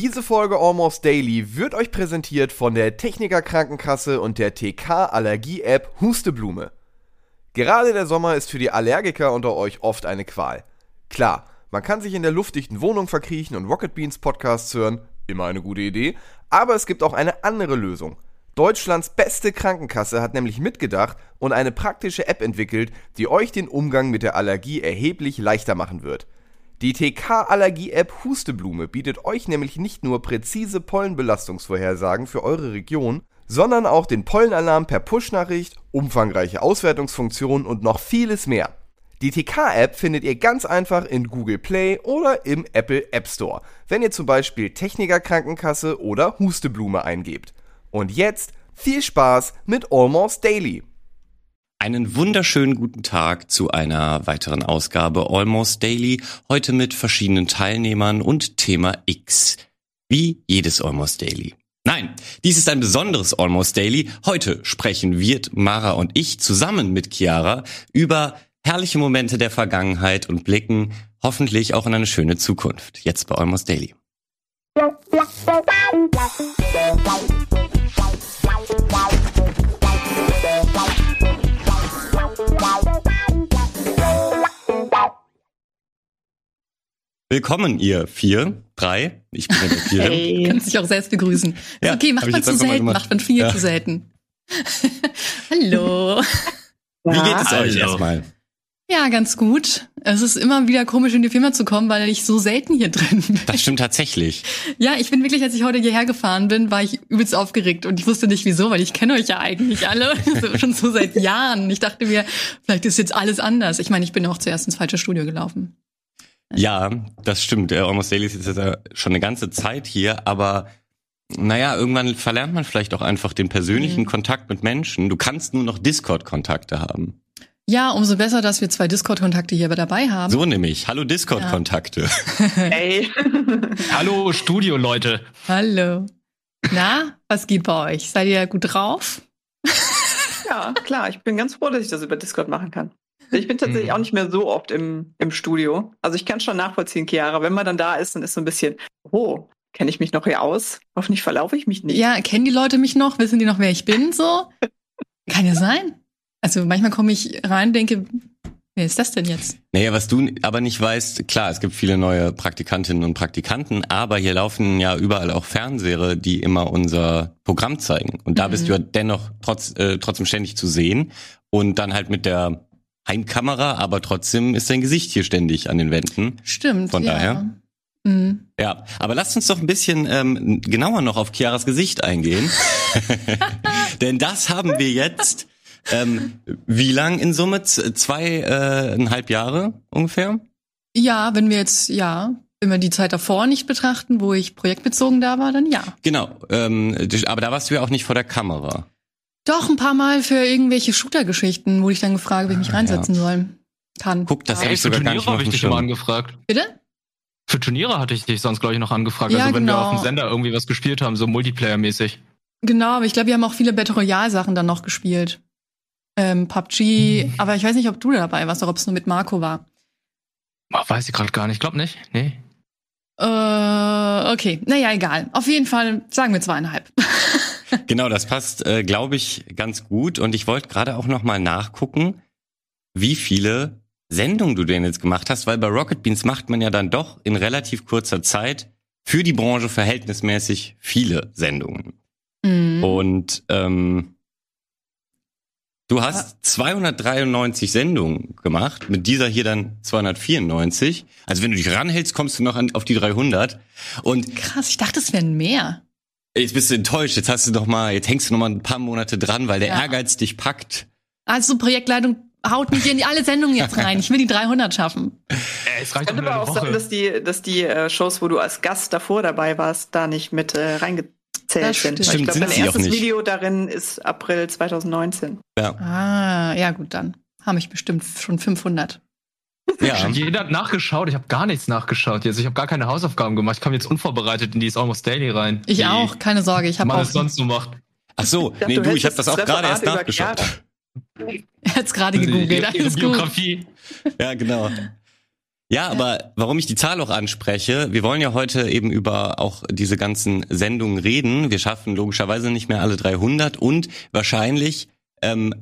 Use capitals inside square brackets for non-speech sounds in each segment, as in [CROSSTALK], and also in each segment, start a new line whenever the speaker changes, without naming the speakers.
Diese Folge Almost Daily wird euch präsentiert von der Techniker Krankenkasse und der TK Allergie App Husteblume. Gerade der Sommer ist für die Allergiker unter euch oft eine Qual. Klar, man kann sich in der luftdichten Wohnung verkriechen und Rocket Beans Podcasts hören, immer eine gute Idee, aber es gibt auch eine andere Lösung. Deutschlands beste Krankenkasse hat nämlich mitgedacht und eine praktische App entwickelt, die euch den Umgang mit der Allergie erheblich leichter machen wird. Die TK-Allergie-App Husteblume bietet euch nämlich nicht nur präzise Pollenbelastungsvorhersagen für eure Region, sondern auch den Pollenalarm per Push-Nachricht, umfangreiche Auswertungsfunktionen und noch vieles mehr. Die TK-App findet ihr ganz einfach in Google Play oder im Apple App Store, wenn ihr zum Beispiel Techniker Krankenkasse oder Husteblume eingebt. Und jetzt viel Spaß mit Almost Daily.
Einen wunderschönen guten Tag zu einer weiteren Ausgabe Almost Daily, heute mit verschiedenen Teilnehmern und Thema X. Wie jedes Almost Daily. Nein, dies ist ein besonderes Almost Daily. Heute sprechen Wirt, Mara und ich zusammen mit Chiara über herrliche Momente der Vergangenheit und blicken hoffentlich auch in eine schöne Zukunft. Jetzt bei Almost Daily. Willkommen, ihr vier, drei. Ich bin der vier.
Hey. Du kannst dich auch selbst begrüßen. Ja, okay, macht man zu selten, macht man viel ja. zu selten. [LAUGHS] Hallo.
Wie geht es euch Hallo. erstmal?
Ja, ganz gut. Es ist immer wieder komisch, in die Firma zu kommen, weil ich so selten hier drin bin.
Das stimmt tatsächlich.
Ja, ich bin wirklich, als ich heute hierher gefahren bin, war ich übelst aufgeregt und ich wusste nicht wieso, weil ich kenne euch ja eigentlich alle [LAUGHS] schon so seit Jahren. Ich dachte mir, vielleicht ist jetzt alles anders. Ich meine, ich bin auch zuerst ins falsche Studio gelaufen.
Ja, das stimmt. Almost Daily ist jetzt ja schon eine ganze Zeit hier, aber naja, irgendwann verlernt man vielleicht auch einfach den persönlichen mhm. Kontakt mit Menschen. Du kannst nur noch Discord-Kontakte haben.
Ja, umso besser, dass wir zwei Discord-Kontakte hier dabei haben.
So nämlich. Hallo Discord-Kontakte.
Ja. [LAUGHS] Hey. [LAUGHS]
Hallo Studio-Leute.
Hallo. Na, was geht bei euch? Seid ihr gut drauf?
ja, klar. Ich bin ganz froh, dass ich das über Discord machen kann. Ich bin tatsächlich hm. auch nicht mehr so oft im, im Studio. Also ich kann schon nachvollziehen, Chiara. Wenn man dann da ist, dann ist so ein bisschen, oh, kenne ich mich noch hier aus? Hoffentlich verlaufe ich mich nicht.
Ja, kennen die Leute mich noch? Wissen die noch, wer ich bin? So? kann ja sein. Also manchmal komme ich rein, denke, wer ist das denn jetzt?
Naja, was du aber nicht weißt, klar, es gibt viele neue Praktikantinnen und Praktikanten, aber hier laufen ja überall auch Fernseher, die immer unser Programm zeigen. Und da mhm. bist du ja dennoch trotz, äh, trotzdem ständig zu sehen. Und dann halt mit der Heimkamera, aber trotzdem ist dein Gesicht hier ständig an den Wänden.
Stimmt.
Von
ja.
daher. Mhm. Ja, aber lasst uns doch ein bisschen ähm, genauer noch auf Chiaras Gesicht eingehen. [LAUGHS] [LAUGHS] Denn das haben wir jetzt ähm, wie lang in Summe? Zweieinhalb äh, Jahre ungefähr?
Ja, wenn wir jetzt, ja, wenn wir die Zeit davor nicht betrachten, wo ich projektbezogen da war, dann ja.
Genau, ähm, aber da warst du ja auch nicht vor der Kamera.
Doch, ein paar Mal für irgendwelche Shooter-Geschichten wurde ich dann gefragt, wie ich mich ah, reinsetzen ja. soll. Kann.
Guck, das ja. habe ich sogar gar nicht
habe ich dich immer angefragt.
Bitte?
Für Turniere hatte ich dich sonst, glaube ich, noch angefragt. Ja, also wenn genau. wir auf dem Sender irgendwie was gespielt haben, so Multiplayer-mäßig.
Genau, aber ich glaube, wir haben auch viele Battle Royale-Sachen dann noch gespielt ähm, PUBG, mhm. aber ich weiß nicht, ob du dabei warst oder ob es nur mit Marco war.
weiß ich gerade gar nicht. Ich glaube nicht. Nee.
Äh, okay. Naja, egal. Auf jeden Fall sagen wir zweieinhalb. [LAUGHS]
genau, das passt, äh, glaube ich, ganz gut. Und ich wollte gerade auch noch mal nachgucken, wie viele Sendungen du denn jetzt gemacht hast, weil bei Rocket Beans macht man ja dann doch in relativ kurzer Zeit für die Branche verhältnismäßig viele Sendungen. Mhm. Und ähm, Du hast 293 Sendungen gemacht, mit dieser hier dann 294. Also wenn du dich ranhältst, kommst du noch an, auf die 300. Und
krass, ich dachte, es wären mehr.
Jetzt bist du enttäuscht. Jetzt hast du noch mal, jetzt hängst du noch mal ein paar Monate dran, weil der ja. Ehrgeiz dich packt.
Also Projektleitung haut mich in alle Sendungen jetzt rein. Ich will die 300 schaffen.
Äh, es reicht könnte aber auch sein, dass die, dass die äh, Shows, wo du als Gast davor dabei warst, da nicht mit äh, reinge zählt sind.
Stimmt,
ich glaube, mein erstes Video darin ist April 2019.
Ja. Ah, ja gut, dann habe ich bestimmt schon 500.
Ja. Jeder hat nachgeschaut. Ich habe gar nichts nachgeschaut jetzt. Ich habe gar keine Hausaufgaben gemacht. Ich komme jetzt unvorbereitet in dieses Almost Daily rein.
Ich auch, keine Sorge. Ich habe auch.
sonst so macht.
Ach so, ich dachte, nee, du, ich habe das auch gerade erst nachgeschaut.
Er [LAUGHS] hat's gerade gegoogelt.
Alles Biografie.
Ja, genau. Ja, aber warum ich die Zahl auch anspreche, wir wollen ja heute eben über auch diese ganzen Sendungen reden. Wir schaffen logischerweise nicht mehr alle 300 und wahrscheinlich ähm,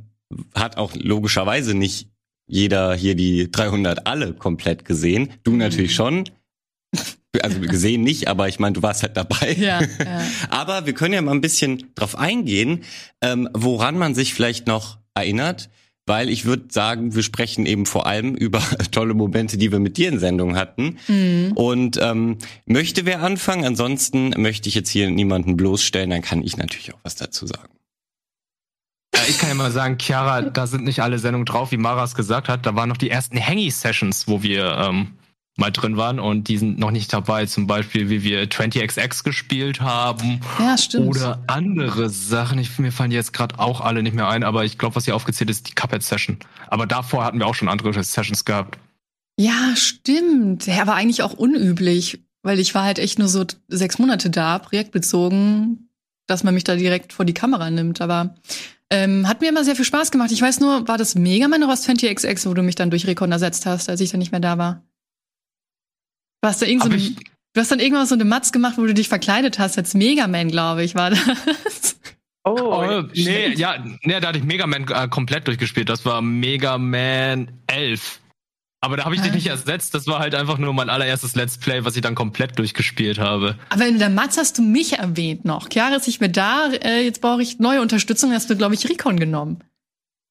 hat auch logischerweise nicht jeder hier die 300 alle komplett gesehen. Du natürlich schon. Also gesehen nicht, aber ich meine, du warst halt dabei.
Ja, ja. [LAUGHS]
Aber wir können ja mal ein bisschen drauf eingehen, ähm, woran man sich vielleicht noch erinnert, weil ich würde sagen, wir sprechen eben vor allem über [LAUGHS] tolle Momente, die wir mit dir in Sendung hatten.
Mhm.
Und ähm, möchte wer anfangen? Ansonsten möchte ich jetzt hier niemanden bloßstellen, dann kann ich natürlich auch was dazu sagen.
Ich kann ja mal sagen, Chiara, da sind nicht alle Sendungen drauf, wie Maras gesagt hat. Da waren noch die ersten Hangy-Sessions, wo wir ähm, mal drin waren und die sind noch nicht dabei. Zum Beispiel, wie wir 20XX gespielt haben.
Ja, stimmt.
Oder andere Sachen. Ich, mir fallen jetzt gerade auch alle nicht mehr ein, aber ich glaube, was hier aufgezählt ist, die Cuphead-Session. Aber davor hatten wir auch schon andere Sessions gehabt.
Ja, stimmt. Ja, aber eigentlich auch unüblich, weil ich war halt echt nur so sechs Monate da, projektbezogen, dass man mich da direkt vor die Kamera nimmt. Aber ähm, hat mir immer sehr viel Spaß gemacht. Ich weiß nur, war das Mega Man oder was 20XX, wo du mich dann durch Recon ersetzt hast, als ich dann nicht mehr da war? Du hast, da irgend so
ich-
du hast dann irgendwann so eine Matz gemacht, wo du dich verkleidet hast als Mega Man, glaube ich, war das.
Oh,
Oh, nee, ja, nee, da hatte ich Mega Man äh, komplett durchgespielt. Das war Mega Man 11. Aber da habe ich dich
Ah.
nicht ersetzt. Das war halt einfach nur mein allererstes Let's Play, was ich dann komplett durchgespielt habe.
Aber in der Matz hast du mich erwähnt noch. Chiara ist nicht mehr da, äh, jetzt brauche ich neue Unterstützung, hast du, glaube ich, Recon genommen.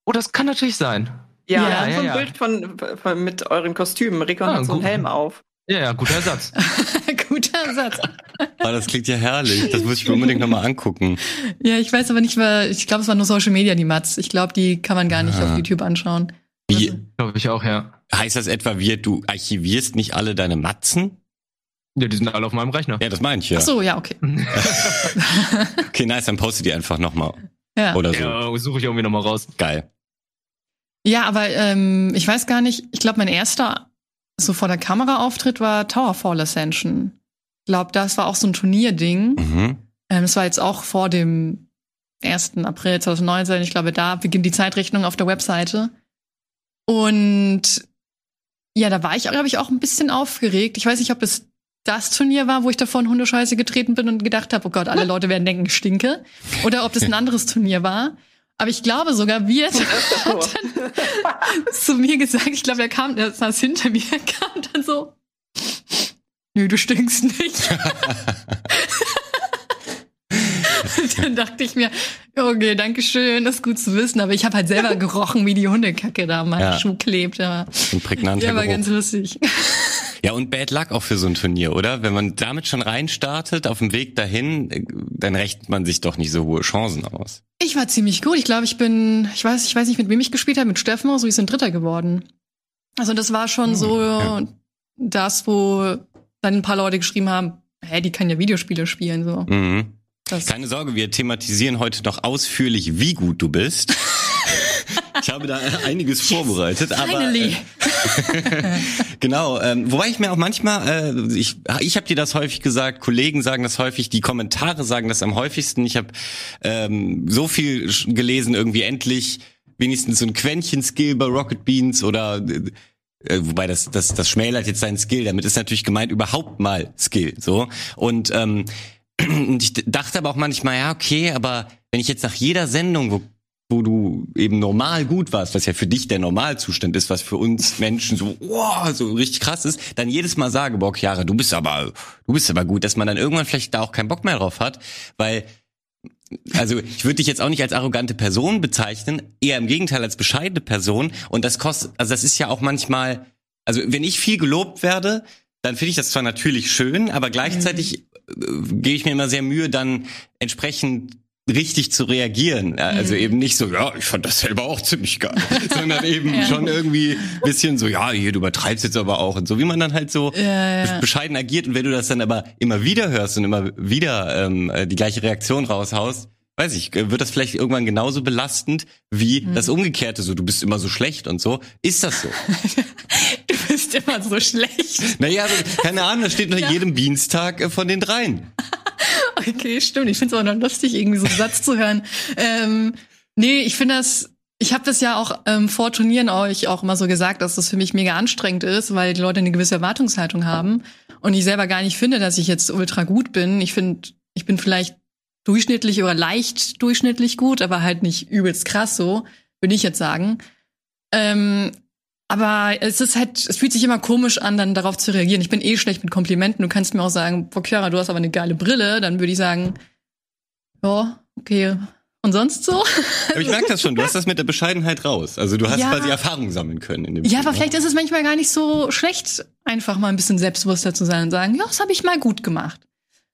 Oh, das kann natürlich sein.
Ja,
Ja,
ja, so ein
ja.
Bild von, von mit euren Kostümen. Rickon
Ah,
hat so einen
gut.
Helm auf.
Ja, ja, guter Ersatz. [LAUGHS]
Guter Satz.
Aber das klingt ja herrlich. Das muss ich mir unbedingt nochmal angucken.
Ja, ich weiß aber nicht, weil ich glaube, es war nur Social Media, die Mats. Ich glaube, die kann man gar nicht
Ah.
auf YouTube anschauen.
Wie
Glaube ich auch, ja.
heißt das etwa, wir, du archivierst nicht alle deine Matzen?
Ja, die sind alle auf meinem Rechner.
Ja, das meine ich ja.
Ach so, ja, okay. [LAUGHS]
Okay, nice, dann poste die einfach nochmal.
Ja.
Oder so.
Ja, suche ich irgendwie nochmal raus.
Geil.
Ja, aber ähm, ich weiß gar nicht, ich glaube, mein erster so vor der Kamera Auftritt war Towerfall Ascension. Ich glaube, das war auch so ein Turnierding.
Mhm.
Ähm, das war jetzt auch vor dem 1. April 2019. Ich glaube, da beginnt die Zeitrechnung auf der Webseite. Und ja, da war ich, glaube ich, auch ein bisschen aufgeregt. Ich weiß nicht, ob es das Turnier war, wo ich davor in Hundescheiße getreten bin und gedacht habe, oh Gott, alle Leute werden denken, ich stinke. Oder ob das ein anderes Turnier war. Aber ich glaube sogar, wir [LAUGHS] hat dann zu mir gesagt, ich glaube, er kam, er saß hinter mir, [LAUGHS] er kam dann so, nö, du stinkst nicht. [LAUGHS] [LAUGHS] dann dachte ich mir, okay, danke schön, das ist gut zu wissen. Aber ich habe halt selber [LAUGHS] gerochen, wie die Hundekacke da am
Ja.
Schuh klebt. Aber,
Ein prägnanter
ja, war ganz lustig. [LAUGHS]
Ja, und Bad Luck auch für so ein Turnier, oder? Wenn man damit schon reinstartet, auf dem Weg dahin, dann rechnet man sich doch nicht so hohe Chancen aus.
Ich war ziemlich gut. Ich glaube, ich bin, ich weiß, ich weiß nicht, mit wem ich gespielt habe, mit Steffen, so wir sind Dritter geworden. Also das war schon so
ja.
das, wo dann ein paar Leute geschrieben haben, hä, die kann ja Videospiele spielen, so.
Mhm.
Das,
Keine Sorge, wir thematisieren heute noch ausführlich, wie gut du bist. [LAUGHS] Ich habe da einiges vorbereitet, aber
Finally.
äh, [LAUGHS] genau. Ähm, wobei ich mir auch manchmal, äh, ich, ich habe dir das häufig gesagt, Kollegen sagen das häufig, die Kommentare sagen das am häufigsten. Ich habe ähm, so viel gelesen, irgendwie endlich wenigstens so ein Quäntchen Skill bei Rocket Beans oder äh, wobei das, das, das schmälert jetzt seinen Skill. Damit ist natürlich gemeint überhaupt mal Skill. So und ähm, und ich dachte aber auch manchmal, ja, okay, aber wenn ich jetzt nach jeder Sendung, wo, wo du eben normal gut warst, was ja für dich der Normalzustand ist, was für uns Menschen so, wow, so richtig krass ist, dann jedes Mal sage, boah, Chiara, du bist aber, du bist aber gut, dass man dann irgendwann vielleicht da auch keinen Bock mehr drauf hat, weil also ich würde dich jetzt auch nicht als arrogante Person bezeichnen, eher im Gegenteil als bescheidene Person. Und das kostet, also das ist ja auch manchmal, also wenn ich viel gelobt werde, dann finde ich das zwar natürlich schön, aber gleichzeitig gebe ich mir immer sehr Mühe, dann entsprechend richtig zu reagieren. Also eben nicht so, ja, ich fand das selber auch ziemlich geil, [LAUGHS] sondern eben
Ja.
schon irgendwie bisschen so, ja, hier, du übertreibst jetzt aber auch und so, wie man dann halt so
Ja, ja.
bescheiden agiert und wenn du das dann aber immer wieder hörst und immer wieder ähm, äh, die gleiche Reaktion raushaust, weiß ich, äh, wird das vielleicht irgendwann genauso belastend wie
Mhm.
das Umgekehrte, so du bist immer so schlecht und so. Ist das so? [LAUGHS]
Du bist immer so schlecht.
naja, also, keine Ahnung, das steht nach
Ja.
jedem Dienstag äh, von den dreien. [LAUGHS]
Okay, stimmt. Ich finde es auch noch lustig, irgendwie so einen Satz zu hören. Ähm, nee, ich finde das, ich ich habe das ja auch ähm, vor Turnieren euch auch immer so gesagt, dass das für mich mega anstrengend ist, weil die Leute eine gewisse Erwartungshaltung haben und ich selber gar nicht finde, dass ich jetzt ultra gut bin. Ich finde, ich bin vielleicht durchschnittlich oder leicht durchschnittlich gut, aber halt nicht übelst krass so, würde ich jetzt sagen. Ähm, aber es ist halt, es fühlt sich immer komisch an, dann darauf zu reagieren. Ich bin eh schlecht mit Komplimenten. Du kannst mir auch sagen, boah, Chiara, du hast aber eine geile Brille. Dann würde ich sagen, ja, okay. Und sonst so?
Aber ich merke das schon, du hast das mit der Bescheidenheit raus. Also du hast ja. quasi Erfahrung sammeln können in dem
Ja,
Spiel,
aber vielleicht ist es manchmal gar nicht so schlecht, einfach mal ein bisschen selbstbewusster zu sein und sagen, ja, das habe ich mal gut gemacht.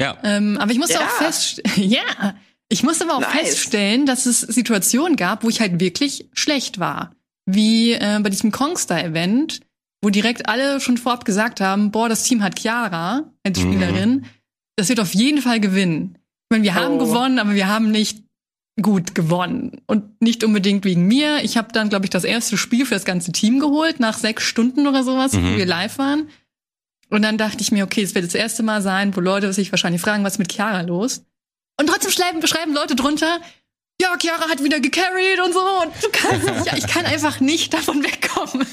Ja.
Ähm, aber ich musste
Ja.
auch feststellen, [LAUGHS] ja, ich musste aber auch
Nice.
feststellen, dass es Situationen gab, wo ich halt wirklich schlecht war. Wie äh, bei diesem Kongstar-Event, wo direkt alle schon vorab gesagt haben, boah, das Team hat Chiara als
Mhm.
Spielerin. Das wird auf jeden Fall gewinnen. Ich meine, wir haben
Oh.
gewonnen, aber wir haben nicht gut gewonnen. Und nicht unbedingt wegen mir. Ich habe dann, glaube ich, das erste Spiel für das ganze Team geholt, nach sechs Stunden oder sowas,
Mhm.
wo wir live waren. Und dann dachte ich mir, okay, es wird das erste Mal sein, wo Leute sich wahrscheinlich fragen, was ist mit Chiara los? Und trotzdem schreiben, schreiben Leute drunter, ja, Chiara hat wieder gecarried und so. Und du kannst nicht, ich kann einfach nicht davon wegkommen.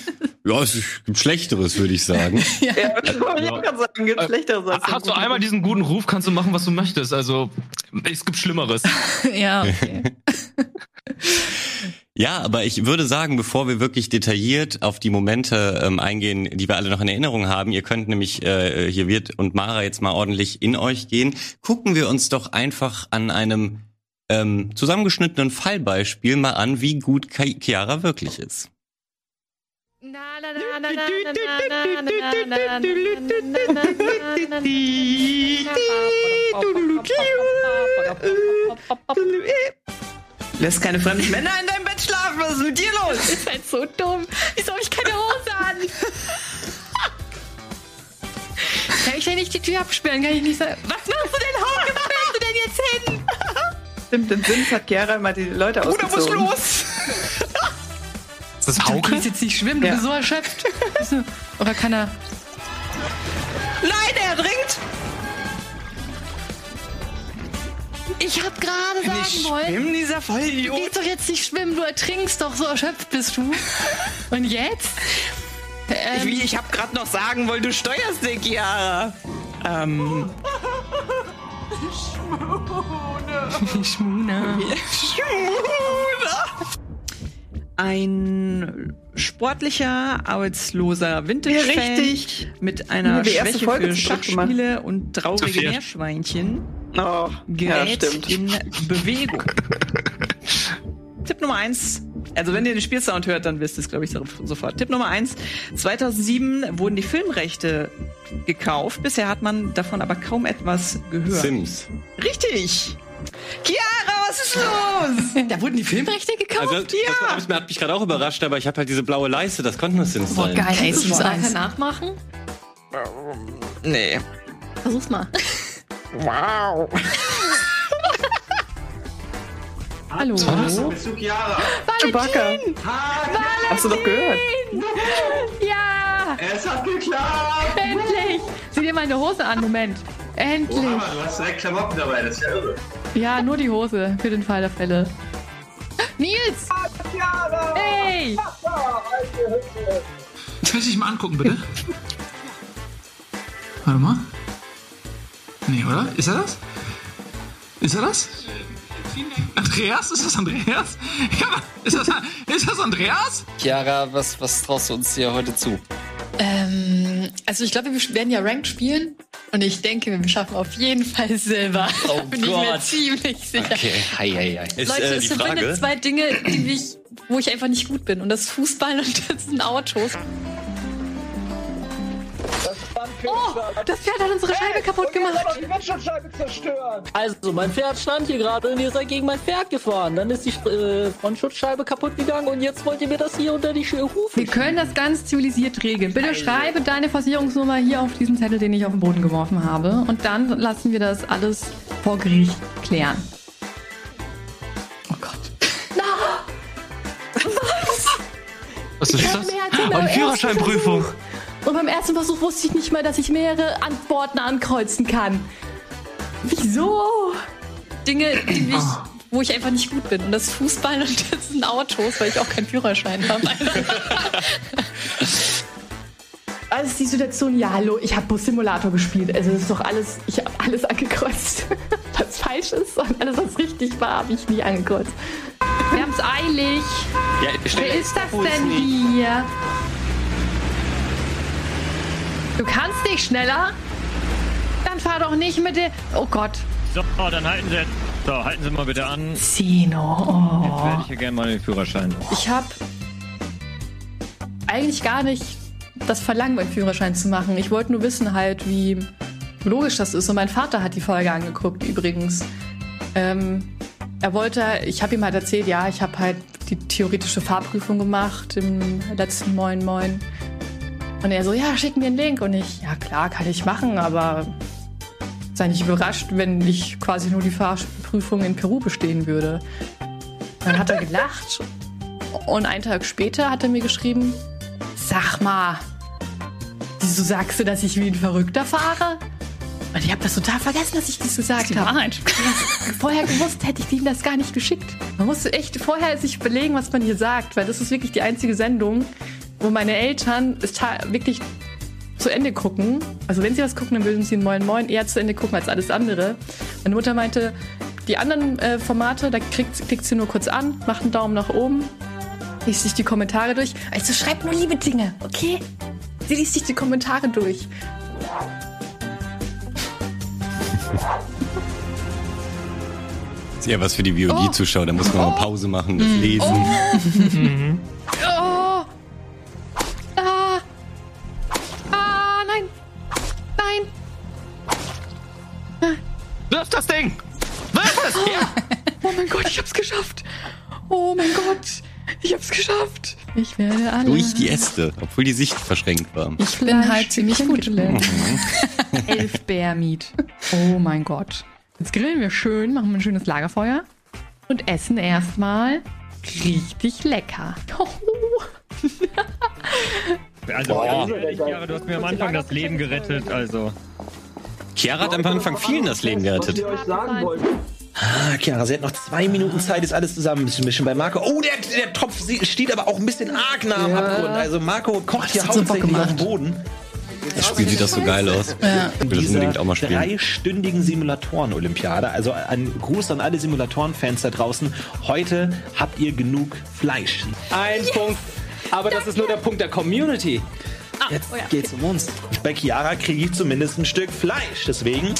Ja, es gibt Schlechteres, würde ich sagen. [LAUGHS]
Ja, ich wollte auch gerade sagen, gibt schlechteres als
Hast du einmal diesen guten Ruf, kannst du machen, was du möchtest. Also, es gibt Schlimmeres. [LAUGHS]
ja, okay. [LAUGHS]
Ja, aber ich würde sagen, bevor wir wirklich detailliert auf die Momente ähm, eingehen, die wir alle noch in Erinnerung haben, ihr könnt nämlich, äh, hier wird und Mara jetzt mal ordentlich in euch gehen, gucken wir uns doch einfach an einem ähm, zusammengeschnittenen Fallbeispiel mal an, wie gut Chiara wirklich ist.
Lässt keine fremden Männer in deinem Bett schlafen. Was ist mit dir los?
Das ist halt so dumm. Wieso habe ich keine Hose an? [LAUGHS] Kann ich denn nicht die Tür absperren? Kann ich nicht sagen, was machst du denn, Hauke? Wo fährst du denn jetzt hin?
Stimmt, im Sims hat Chiara immer die Leute
Bruder, muss
ausgezogen.
los!
Ist das
Du
Hauke?
kannst jetzt nicht schwimmen, du
Ja.
bist so erschöpft. Du- Oder kann er...
Nein, er ertrinkt!
Ich hab gerade sagen wollen,
Schwimmen, dieser
du
Vollidiot.
gehst doch jetzt nicht schwimmen, du ertrinkst doch, so erschöpft bist du. Und jetzt? Ähm,
Wie, ich hab gerade noch sagen wollen, du steuerst den Chiara. Ähm,
Schmuna.
Ein sportlicher, arbeitsloser Vintage-Fan
Ja, richtig.
mit einer
Ja, die erste
Schwäche
Folge
für Schachspiele und traurige. Meerschweinchen
Oh, ja,
gerät
stimmt.
in Bewegung. [LAUGHS] Tipp Nummer eins. Also wenn ihr den Spielsound hört, dann wisst ihr es, glaube ich, so- sofort. Tipp Nummer eins. 2007 wurden die Filmrechte gekauft. Bisher hat man davon aber kaum etwas gehört.
Sims.
Richtig. Chiara, was ist los? [LAUGHS]
Da wurden die Filmrechte gekauft?
Also, das war- hat mich gerade auch überrascht, aber ich habe halt diese blaue Leiste, das konnten das Sims
Boah,
sein.
geil, ey,
Kennst
das
du
muss
das
nachher nachmachen.
nee.
Versuch's mal.
Wow. [LAUGHS]
Hallo.
Chewbacca. Hast du doch gehört?
Ja!
Es hat geklappt!
Endlich! Sieh dir meine Hose an, Moment. Endlich.
Hammer, du hast direkt Klamotten dabei, das ist ja irre.
Ja, nur die Hose, für den Fall der Fälle. Nils! Hey!
Das muss ich mal angucken, bitte. Warte mal. Nee, oder? Ist er das? Ist er das? Andreas? Ist das Andreas? Ja, ist das, ist das Andreas?
Chiara, was, was traust du uns hier heute zu?
Ähm, also ich glaube, wir werden ja Ranked spielen. Und ich denke, wir schaffen auf jeden Fall Silber.
Oh [LAUGHS]
Bin ich mir
Gott.
ziemlich sicher.
Okay, hei, hei, hei.
Ist
Leute,
äh,
es verbindet
Frage.
zwei Dinge, die mich, wo ich einfach nicht gut bin. Und das ist Fußball und das sind Autos. Oh, das Pferd hat unsere Scheibe kaputt gemacht.
Also, mein Pferd stand hier gerade und ihr seid gegen mein Pferd gefahren. Dann ist die äh, Frontschutzscheibe kaputt gegangen und jetzt wollt ihr mir das hier unter die Sch- Hufe
Wir können das ganz zivilisiert regeln. Bitte schreibe deine Versicherungsnummer hier auf diesen Zettel, den ich auf den Boden geworfen habe. Und dann lassen wir das alles vor Gericht klären. Oh Gott.
Was ist das? Die Führerscheinprüfung.
Und beim ersten Versuch wusste ich nicht mal, dass ich mehrere Antworten ankreuzen kann. Wieso? Dinge, die [CLEARS THROAT] mich wo ich einfach nicht gut bin. Und das ist Fußball und das sind Autos, weil ich auch keinen Führerschein habe. [LAUGHS] Also die Situation, ja, hallo, ich habe Bus-Simulator gespielt. Also das ist doch alles, ich habe alles angekreuzt, [LAUGHS] was falsch ist und alles, was richtig war, habe ich nie angekreuzt. Wir haben es eilig.
Ja,
Wer ist das denn hier? Du kannst nicht schneller? Dann fahr doch nicht mit der... Oh Gott.
So, dann halten Sie jetzt. So, halten Sie mal bitte an.
Zeno.
Jetzt hätte
Oh.
ich hier gerne mal den Führerschein.
Ich habe eigentlich gar nicht das Verlangen, meinen Führerschein zu machen. Ich wollte nur wissen halt, wie logisch das ist. Und mein Vater hat die Folge angeguckt übrigens. Ähm, er wollte, ich habe ihm halt erzählt, ja, ich habe halt die theoretische Fahrprüfung gemacht im letzten Moin Moin. Und er so, ja, schick mir einen Link. Und ich, ja klar, kann ich machen, aber sei nicht überrascht, wenn ich quasi nur die Fahrprüfung in Peru bestehen würde. Dann hat er gelacht und einen Tag später hat er mir geschrieben, sag mal, wieso sagst du, dass ich wie ein Verrückter fahre? Und ich habe das total vergessen, dass ich das gesagt habe. Vorher gewusst, hätte ich ihm das gar nicht geschickt. Man musste echt vorher sich überlegen, was man hier sagt, weil das ist wirklich die einzige Sendung, wo meine Eltern es wirklich zu Ende gucken. Also wenn sie was gucken, dann würden sie Moin Moin eher zu Ende gucken als alles andere. Meine Mutter meinte, die anderen äh, Formate, da kriegt, klickt sie nur kurz an, macht einen Daumen nach oben, liest sich die Kommentare durch. Also schreibt nur liebe Dinge, okay? Sie liest sich die Kommentare durch.
Das ist eher was für die VOD-Zuschauer, da muss man mal Pause machen, das lesen.
Oh! Ah! [LAUGHS] [LAUGHS]
Wirf das Ding! Wirf es! [LAUGHS] Ja!
Oh mein Gott, ich hab's geschafft! Oh mein Gott! Ich hab's geschafft! Ich werde alle.
Durch die Äste, obwohl die Sicht verschränkt war.
Ich bin halt ziemlich gut. [LAUGHS] Elf Bärmeat. Oh mein Gott. Jetzt grillen wir schön, machen wir ein schönes Lagerfeuer und essen erstmal richtig lecker. Oh.
Also, ehrlich, Chiara, du hast mir am Anfang das Leben gerettet, also.
Chiara hat am Anfang vielen das Leben gerettet.
Ah, Chiara, sie hat noch zwei Minuten Zeit, ist alles zusammenzumischen bei Marco. Oh, der, der Topf steht aber auch ein bisschen arg nah am Abgrund. Also Marco kocht hier hauptsächlich auf dem. Boden.
Das Spiel sieht doch so geil aus.
Ja.
Ich will das unbedingt auch mal spielen.
dreistündigen Simulatoren-Olympiade. Also ein Gruß an alle Simulatoren-Fans da draußen. Heute habt ihr genug Fleisch.
Ein Punkt. Aber das ist nur der Punkt der Community. Jetzt
oh ja.
geht's um uns.
Bei Chiara kriege ich zumindest ein Stück Fleisch. Deswegen,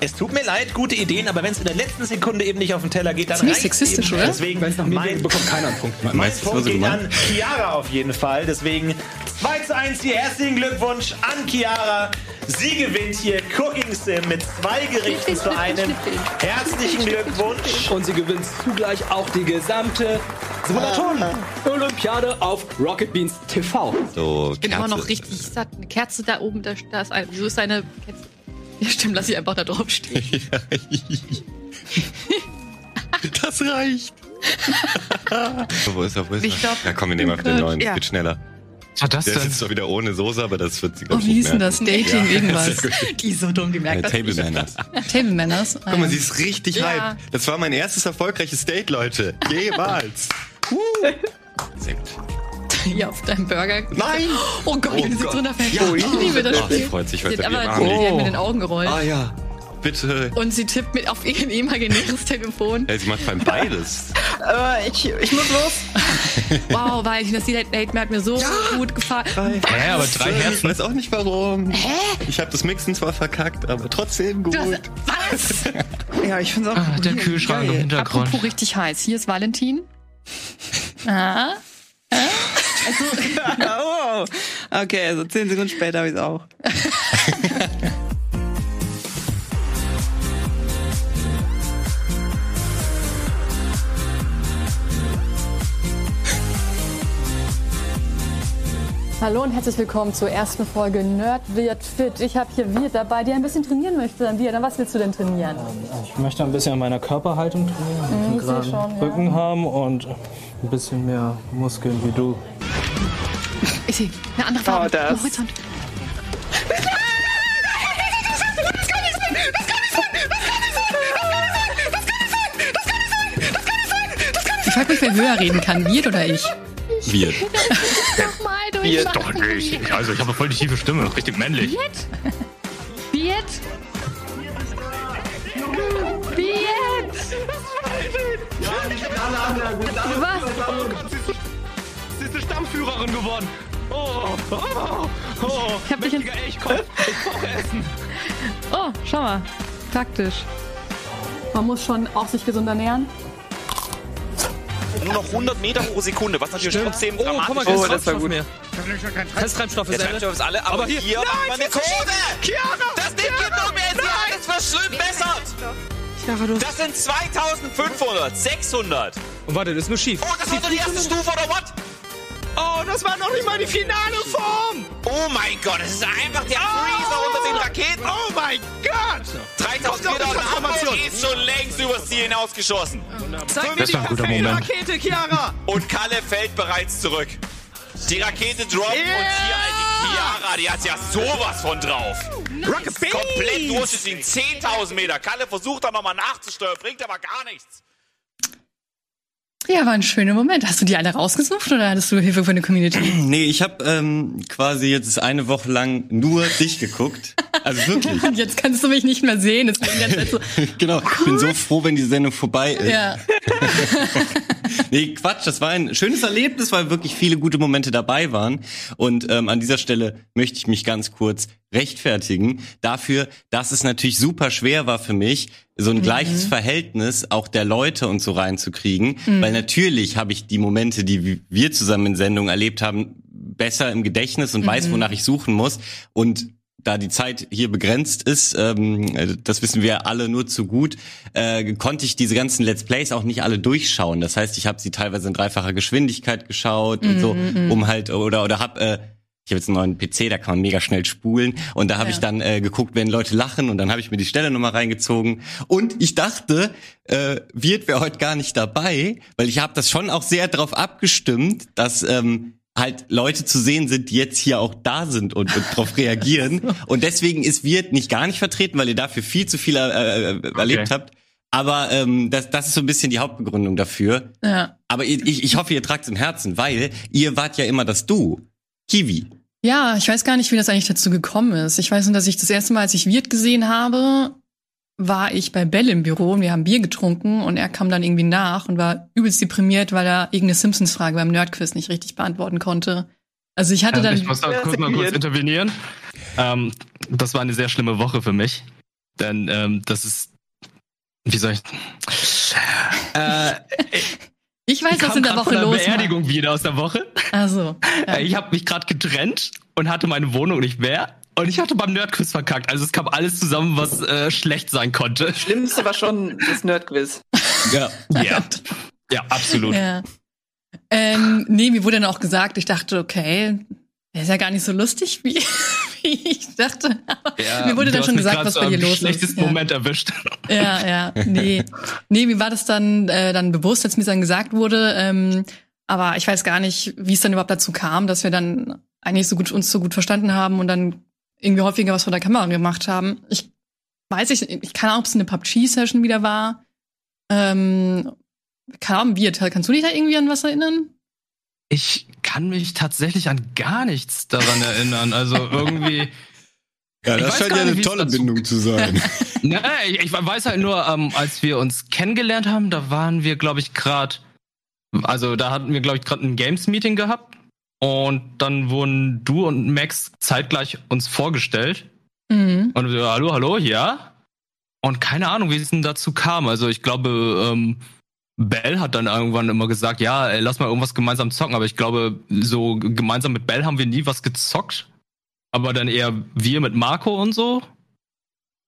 es tut mir leid, gute Ideen, aber wenn es in der letzten Sekunde eben nicht auf den Teller geht, dann
Ziemlich
reicht's
sexistisch,
eben.
oder?
Deswegen,
Wenn es nach mir
mein,
geht, bekommt keiner einen Punkt.
mein
war
Punkt geht an Chiara auf jeden Fall. Deswegen 2 zu 1 hier. Herzlichen Glückwunsch an Chiara. Sie gewinnt hier Cooking Sim mit zwei Gerichten zu einem. Herzlichen Glückwunsch.
Und sie gewinnt zugleich auch die gesamte Simulatoren-Olympiade auf Rocket Beans TV.
So,
Ich bin immer noch
Kerze.
richtig satt. Eine Kerze da oben, da, da ist ein, wieso ist eine Kerze? Ja, stimmt, lass sie einfach da drauf stehen. [LAUGHS]
Das reicht. [LAUGHS] wo ist er? Wo ist er?
Ich glaub,
ja, komm, wir nehmen einfach den
Gott,
neuen. Das
ja.
geht schneller.
Was war das
Der ist
denn?
jetzt zwar wieder ohne Soße, aber das wird sie,
Oh,
glaub ich,
wie hieß denn das? Dating
Ja, [LAUGHS]
irgendwas. Die ist so dumm, die merkt das
Table. Manners.
Table Manners. [LAUGHS]
Guck mal, sie ist richtig
Ja.
hype. Das war mein erstes erfolgreiches Date, Leute. Jemals. Sehr gut. [LAUGHS]
Hier auf deinem Burger.
Nein!
Oh Gott,
Oh
wie sie drunter fällt.
Ja.
Ich liebe das
Oh, sie
Spiel.
freut sich, weil
sie hat aber hat
liegt.
mit den Augen gerollt.
Ah ja, bitte.
Und sie tippt mit auf [LAUGHS] ihr imaginäres Telefon.
Ja, sie macht vor allem beides. [LAUGHS]
Äh, ich, ich muss los. [LAUGHS]
Wow, weil das Date Date hat mir so gut gefallen.
Hä, aber drei
Ich
Herzen.
weiß auch nicht warum. Hä? Ich habe das Mixen zwar verkackt, aber trotzdem gut.
Du hast, was?
Ja, ich finde es auch
Ah, der Kühlschrank im Hintergrund.
Apropos richtig heiß. Hier ist Valentin. Ah.
oh. Okay, also zehn Sekunden später habe ich es auch.
Hallo und herzlich willkommen zur ersten Folge Nerd wird fit. Ich habe hier Wirt dabei, die ein bisschen trainieren möchte. Dann Wirt, was willst du denn trainieren?
Ich möchte ein bisschen an meiner Körperhaltung trainieren,
Mhm,
einen
ich schon, ja.
Rücken haben und ein bisschen mehr Muskeln wie du.
Ich sehe eine andere Farbe
Oh, das-
am Horizont. wer höher reden kann, Wirt oder ich?
Wir.
Nochmal, [LAUGHS] ich
doch nicht. Also ich habe voll die tiefe Stimme, richtig männlich.
Jetzt? Jetzt? Jetzt? Was?
Sie ist eine Stammführerin geworden. Oh, oh, oh.
Ich hab dich
Elchkopf. Ich brauche Essen.
Oh, schau mal. Taktisch. Man muss schon auch sich gesund ernähren.
Nur noch 100 Meter pro Sekunde, was natürlich
Stimmt.
trotzdem
Oh,
dramatisch
guck mal,
ist.
Oh, das war gut. mehr. Festtreibstoff
Der
ist
Treibstoff ist alle, aber,
Aber hier-
hier,
Nein,
macht man eine
das ist-
Kurve! Das Ding geht noch mehr, sie hat es verschlimmbessert! Das sind 2500, 600.
Und warte, das ist nur schief.
Oh, das war doch die erste Stufe, oder what?
Oh, das war noch nicht mal die finale Form.
Oh mein Gott, das ist einfach der Freezer unter den Raketen.
Oh mein Gott.
3000
Kommt
Meter
noch
und
eine
Hamburg
Transformation.
ist schon längst übers Ziel hinausgeschossen.
Zeig mir
Das
die
war ein guter
perfekte
Moment.
Rakete, Chiara.
Und Kalle fällt bereits zurück. Die Rakete droppt und hier die Chiara, die hat ja sowas von drauf.
Rocket Beans.
Komplett durchgeziehen, 10.000 Meter. Kalle versucht da nochmal nachzusteuern, bringt aber gar nichts.
Ja, war ein schöner Moment. Hast du die alle rausgesucht oder hattest du Hilfe von der Community? [CLEARS THROAT]
Nee, ich habe ähm, quasi jetzt eine Woche lang nur dich geguckt. Also wirklich. [LAUGHS]
Und jetzt kannst du mich nicht mehr sehen. Es klingt ganz so. [LAUGHS]
genau. Ich bin so froh, wenn die Sendung vorbei ist.
Ja. [LAUGHS]
Nee, Quatsch, das war ein schönes Erlebnis, weil wirklich viele gute Momente dabei waren. Und ähm, an dieser Stelle möchte ich mich ganz kurz rechtfertigen dafür, dass es natürlich super schwer war für mich, so ein gleiches Verhältnis auch der Leute und so reinzukriegen. Weil natürlich habe ich die Momente, die wir zusammen in Sendung erlebt haben, besser im Gedächtnis und weiß, wonach ich suchen muss. Und da die Zeit hier begrenzt ist, ähm, äh, das wissen wir alle nur zu gut, äh, konnte ich diese ganzen Let's Plays auch nicht alle durchschauen. Das heißt, ich habe sie teilweise in dreifacher Geschwindigkeit geschaut und so, um halt oder oder hab äh, ich habe jetzt einen neuen PC, da kann man mega schnell spulen und da habe
Ja.
ich dann äh, geguckt, wenn Leute lachen und dann habe ich mir die Stelle nochmal reingezogen und ich dachte, äh, Wirt wäre heute gar nicht dabei, weil ich habe das schon auch sehr darauf abgestimmt, dass ähm, halt Leute zu sehen sind, die jetzt hier auch da sind und, und darauf [LAUGHS] reagieren. Und deswegen ist Wirt nicht gar nicht vertreten, weil ihr dafür viel zu viel äh, äh, erlebt habt. Aber ähm, das, das ist so ein bisschen die Hauptbegründung dafür.
Ja.
Aber ich, ich hoffe, ihr tragt es im Herzen, weil ihr wart ja immer das Du. Kiwi.
Ja, ich weiß gar nicht, wie das eigentlich dazu gekommen ist. Ich weiß nur, dass ich das erste Mal, als ich Wirt gesehen habe, war ich bei Bell im Büro und wir haben Bier getrunken und er kam dann irgendwie nach und war übelst deprimiert, weil er irgendeine Simpsons-Frage beim Nerdquiz nicht richtig beantworten konnte. Also ich hatte
Ähm,
dann.
ich muss da kurz mal kurz intervenieren. Ähm, das war eine sehr schlimme Woche für mich. Denn ähm, das ist. Wie soll ich. Äh,
ich weiß, was
kam
in der Woche
von
los
Beerdigung wieder aus der Woche.
Also.
Äh, Ich habe mich gerade getrennt und hatte meine Wohnung nicht mehr. Und ich hatte beim Nerdquiz verkackt. Also es kam alles zusammen, was äh, schlecht sein konnte.
Schlimmste war schon das Nerdquiz.
Ja.
Ja. [LAUGHS] Ja, absolut.
Ja. Ähm, nee, mir wurde dann auch gesagt, ich dachte, okay, der ist ja gar nicht so lustig, wie, [LAUGHS] wie ich dachte.
Ja,
mir wurde dann schon gesagt, was bei dir los ist.
schlechtesten
Ja.
Moment erwischt.
Ja, ja, nee. Nee, mir war das dann, äh, dann bewusst, als mir dann gesagt wurde. Ähm, aber ich weiß gar nicht, wie es dann überhaupt dazu kam, dass wir dann eigentlich so gut, uns so gut verstanden haben und dann irgendwie häufiger was vor der Kamera gemacht haben. Ich weiß ich, ich keine Ahnung, ob es eine PUBG-Session wieder war. Ähm, keine Ahnung, wie, kannst du dich da irgendwie an was erinnern?
Ich kann mich tatsächlich an gar nichts daran erinnern. Also irgendwie.
Ja, das scheint ja eine tolle Bindung zu sein. [LAUGHS]
Ne, ich, ich weiß halt nur, ähm, als wir uns kennengelernt haben, da waren wir, glaube ich, gerade, also da hatten wir, glaube ich, gerade ein Games-Meeting gehabt und dann wurden du und Max zeitgleich uns vorgestellt
Mhm.
und wir, hallo, hallo, ja. Und keine Ahnung, wie es denn dazu kam. Also ich glaube, ähm, Bell hat dann irgendwann immer gesagt, ja, ey, lass mal irgendwas gemeinsam zocken. Aber ich glaube, so gemeinsam mit Bell haben wir nie was gezockt. Aber dann eher wir mit Marco und so.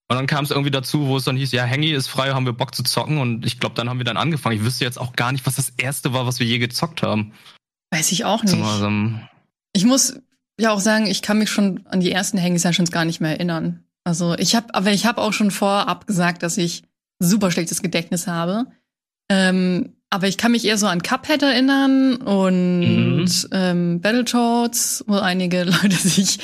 Und dann kam es irgendwie dazu, wo es dann hieß, ja, Hengi ist frei, haben wir Bock zu zocken. Und ich glaube, dann haben wir dann angefangen. Ich wüsste jetzt auch gar nicht, was das erste war, was wir je gezockt haben.
Weiß ich auch nicht. Ich muss ja auch sagen, ich kann mich schon an die ersten Hangy-Sessions gar nicht mehr erinnern. Also ich habe, aber ich habe auch schon vorab gesagt, dass ich super schlechtes Gedächtnis habe. Ähm, aber ich kann mich eher so an Cuphead erinnern und
Mhm.
ähm, Battletoads, wo einige [LAUGHS] Leute sich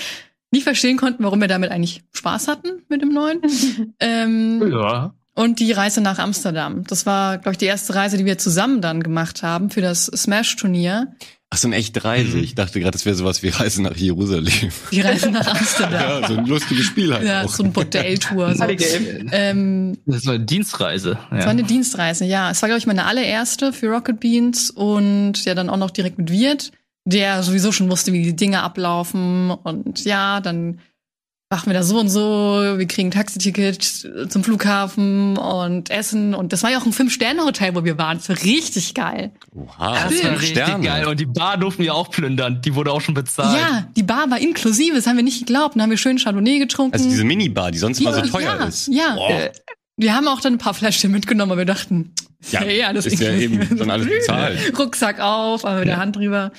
nicht verstehen konnten, warum wir damit eigentlich Spaß hatten mit dem neuen. [LAUGHS] ähm,
ja.
Und die Reise nach Amsterdam. Das war, glaube ich, die erste Reise, die wir zusammen dann gemacht haben für das Smash-Turnier.
Ach, so eine echte Reise. Ich dachte gerade, das wäre sowas wie Reise nach Jerusalem.
Die Reise nach Amsterdam. [LAUGHS]
Ja, so ein lustiges Spiel halt
Ja,
auch.
so ein Bordell-Tour. So. Ähm,
Das war eine Dienstreise.
Es war eine Dienstreise, ja. Es war, glaube ich, meine allererste für Rocket Beans und ja, dann auch noch direkt mit Wirt, der sowieso schon wusste, wie die Dinge ablaufen. Und ja, dann machen wir das so und so, wir kriegen ein Taxiticket zum Flughafen und Essen. Und das war ja auch ein Fünf-Sterne-Hotel, wo wir waren. Das war richtig geil.
Oha,
Das war richtig
Sterne.
geil. Und die Bar durften wir auch plündern. Die wurde auch schon bezahlt.
Ja, die Bar war inklusive, das haben wir nicht geglaubt. Dann haben wir schön Chardonnay getrunken.
Also diese Minibar, die sonst immer so
Ja,
teuer
ja,
ist.
Ja,
Boah.
Äh, wir haben auch dann ein paar Fläschchen mitgenommen, aber wir dachten,
Ja,
alles
ist ja eben schon alles bezahlt. [LAUGHS]
Rucksack auf, aber mit der Hand drüber.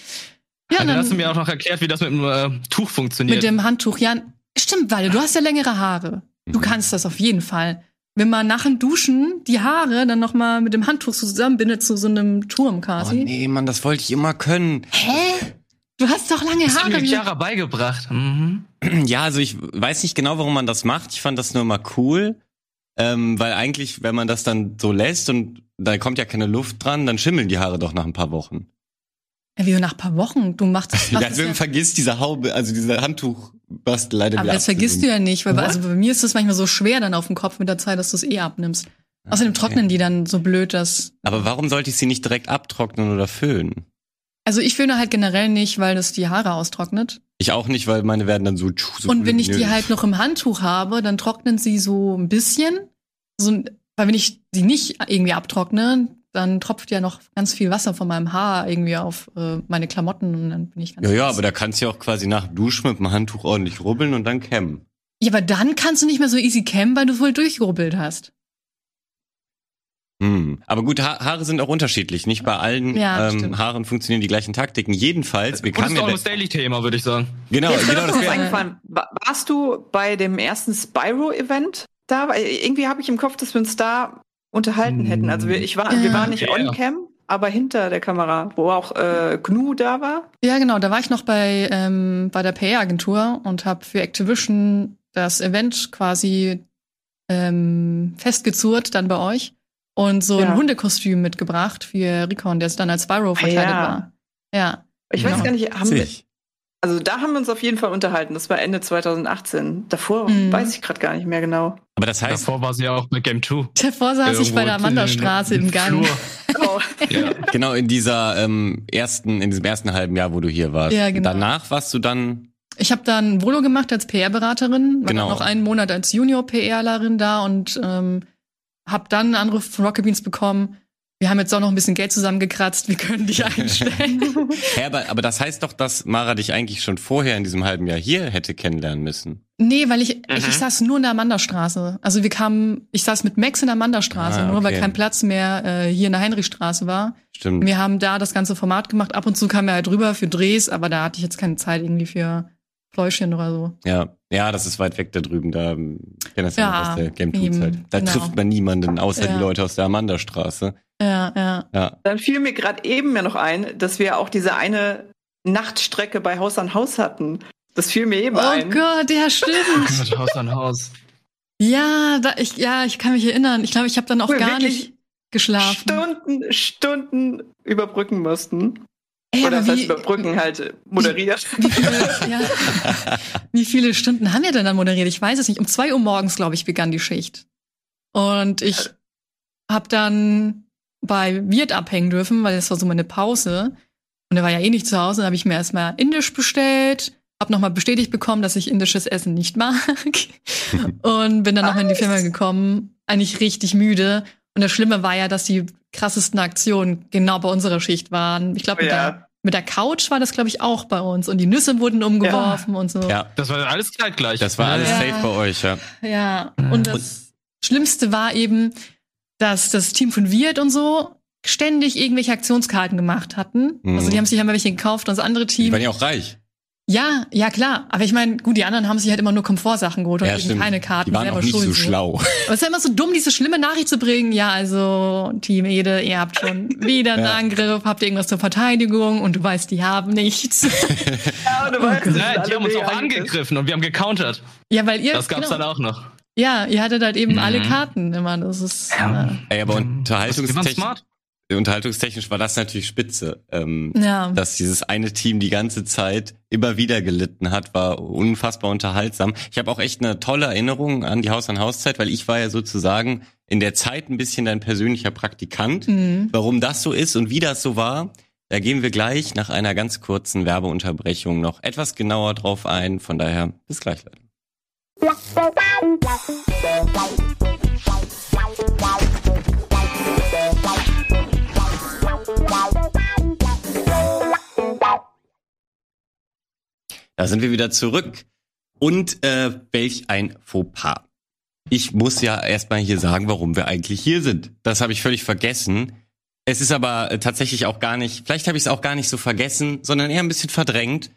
Ja,
dann
dann
hast du mir auch noch erklärt, wie das mit dem äh, Tuch funktioniert.
mit dem Handtuch. Ja, stimmt, weil du hast ja längere Haare. Du
Mhm.
kannst das auf jeden Fall. Wenn man nach dem Duschen die Haare dann noch mal mit dem Handtuch zusammenbindet zu so einem Turm
Oh
quasi.
nee, Mann, das wollte ich immer können.
Hä? Du hast doch lange
das hat
Haare.
mir Chiara beigebracht. Mhm.
Ja, also ich weiß nicht genau, warum man das macht. Ich fand das nur immer cool. Ähm, weil eigentlich, wenn man das dann so lässt und da kommt ja keine Luft dran, dann schimmeln die Haare doch nach ein paar Wochen.
Ja, wieso nach ein paar Wochen? Du machst [LAUGHS] das. machst
Deswegen
das ja,
vergisst diese Haube, also diese Handtuchbastel leider
aber das vergisst du ja nicht, weil
What?
also bei mir ist das manchmal so schwer dann auf dem Kopf mit der Zeit, dass du es eh abnimmst. Außerdem trocknen die dann so blöd, dass.
Aber warum sollte ich sie nicht direkt abtrocknen oder föhnen?
Also ich föhne halt generell nicht, weil das die Haare austrocknet.
Ich auch nicht, weil meine werden dann so. so
Und wenn ich die halt noch im Handtuch habe, dann trocknen sie so ein bisschen. So, weil wenn ich sie nicht irgendwie abtrockne, dann tropft ja noch ganz viel Wasser von meinem Haar irgendwie auf äh, meine Klamotten und dann bin ich ganz
Ja, ja, aber da kannst du ja auch quasi nach dem Duschen mit dem Handtuch ordentlich rubbeln und dann kämmen.
Ja, aber dann kannst du nicht mehr so easy cammen, weil du voll durchgerubbelt hast.
Hm. Aber gut, ha Haare sind auch unterschiedlich. Nicht bei allen
Ja,
ähm. Haaren funktionieren die gleichen Taktiken. Jedenfalls, wir
das
kamen
ist auch
ja.
das Daily-Thema, würde ich sagen.
Genau,
Jetzt ist
genau, das
eingefallen. Wa- Warst du bei dem ersten Spyro-Event da? Weil irgendwie habe ich im Kopf, dass wir uns da unterhalten hätten. Also wir, ich war, wir
Ja.
waren nicht
Ja.
on-cam, aber hinter der Kamera, wo auch äh, Gnu da war.
Ja, genau, da war ich noch bei, ähm, bei der PR-Agentur und habe für Activision das Event quasi ähm, festgezurrt, dann bei euch. Und so
Ja.
ein Hundekostüm mitgebracht für Recon, der dann als Spyro verkleidet
ja.
war. Ja.
Ich weiß
Genau.
gar nicht, haben wir. Also da haben wir uns auf jeden Fall unterhalten. Das war Ende 2018. Davor
Mhm.
weiß ich gerade gar nicht mehr genau.
Aber das heißt,
Davor war sie ja auch bei Game 2.
Davor saß ich bei der Amandastraße im Gang.
Flur.
Oh.
Ja.
genau in dieser ähm, ersten, in diesem ersten halben Jahr, wo du hier warst.
Ja, genau.
Danach warst du dann.
Ich habe dann ein Volo gemacht als PR-Beraterin, war
Genau.
noch einen Monat als Junior-PRlerin da und ähm, habe dann einen Anruf von Rocket Beans bekommen. Wir haben jetzt auch noch ein bisschen Geld zusammengekratzt, wir können dich [LAUGHS] einstellen. [LAUGHS]
Hä, aber, aber das heißt doch, dass Mara dich eigentlich schon vorher in diesem halben Jahr hier hätte kennenlernen müssen.
nee, weil ich, ich, ich saß nur in der Amandastraße. Also wir kamen, ich saß mit Max in der Amandastraße,
Ah,
nur weil
okay.
kein Platz mehr äh, hier in der Heinrichstraße war.
Stimmt.
Wir haben da das ganze Format gemacht. Ab und zu kamen wir halt rüber für Drehs, aber da hatte ich jetzt keine Zeit irgendwie für Fläuschen oder so.
Ja, ja, das ist weit weg da drüben. Da ähm, ich kenn das ja,
Ja,
aus der Game 2 Zeit. Da
genau.
trifft man niemanden außer
Ja.
die Leute aus der Amandastraße.
Ja, ja.
Ja.
Dann fiel mir gerade eben ja noch ein, dass wir auch diese eine Nachtstrecke bei Haus an Haus hatten. Das fiel mir eben
Oh
ein.
Gott, ja, stimmt. [LAUGHS]
Mit Haus an Haus.
Ja, da, ich, ja, ich kann mich erinnern. Ich glaube, ich habe dann auch
Wo wir
gar nicht geschlafen.
Stunden, Stunden überbrücken mussten.
Ey,
Oder das heißt
wie,
überbrücken halt äh, moderiert.
wie, viele, ja, wie viele Stunden haben wir denn dann moderiert? Ich weiß es nicht. Um zwei Uhr morgens, glaube ich, begann die Schicht. Und ich habe dann bei Wirt abhängen dürfen, weil das war so meine Pause. Und er war ja eh nicht zu Hause. Dann habe ich mir erstmal Indisch bestellt, habe nochmal bestätigt bekommen, dass ich indisches Essen nicht mag. [LAUGHS] und bin dann noch in die Firma gekommen, eigentlich richtig müde. Und das Schlimme war ja, dass die krassesten Aktionen genau bei unserer Schicht waren. Ich glaube, mit,
Ja.
der, mit der Couch war das, glaube ich, auch bei uns. Und die Nüsse wurden umgeworfen und so.
Ja,
Das war alles zeitgleich.
das war alles
Ja.
safe bei euch, ja.
Ja, und das Schlimmste war eben, dass das Team von Wirt und so ständig irgendwelche Aktionskarten gemacht hatten.
Mhm.
Also die haben sich einmal welche gekauft und das andere
Die
Team.
waren ja auch reich.
Ja, ja klar. Aber ich meine, gut, die anderen haben sich halt immer nur Komfortsachen geholt und
Ja,
eben
stimmt.
keine Karten.
Die waren auch nicht
schuld
so schlau.
Aber es ist ja immer so dumm, diese schlimme Nachricht zu bringen. Ja, also, Team Ede, ihr habt schon [LAUGHS] wieder einen
Ja.
Angriff, habt ihr irgendwas zur Verteidigung und du weißt, die haben nichts. [LAUGHS]
Ja, du weißt, es
Ja, die haben uns auch
angegriffen.
angegriffen und wir haben gecountert.
ja, weil ihr.
Das gab's
genau.
dann auch noch.
Ja, ihr hattet halt eben
Mhm.
alle Karten immer. Das ist. Ja.
Ey, aber unterhaltungstechnisch,
smart.
unterhaltungstechnisch war das natürlich spitze. Ähm,
Ja.
Dass dieses eine Team die ganze Zeit immer wieder gelitten hat, war unfassbar unterhaltsam. Ich habe auch echt eine tolle Erinnerung an die Haus an Hauszeit, weil ich war ja sozusagen in der Zeit ein bisschen dein persönlicher Praktikant.
Mhm.
Warum das so ist und wie das so war, da gehen wir gleich nach einer ganz kurzen Werbeunterbrechung noch etwas genauer drauf ein. Von daher bis gleich, Leute. Da sind wir wieder zurück. Und äh, welch ein Fauxpas. Ich muss ja erstmal hier sagen, warum wir eigentlich hier sind. Das habe ich völlig vergessen. Es ist aber äh, tatsächlich auch gar nicht, vielleicht habe ich es auch gar nicht so vergessen, sondern eher ein bisschen verdrängt,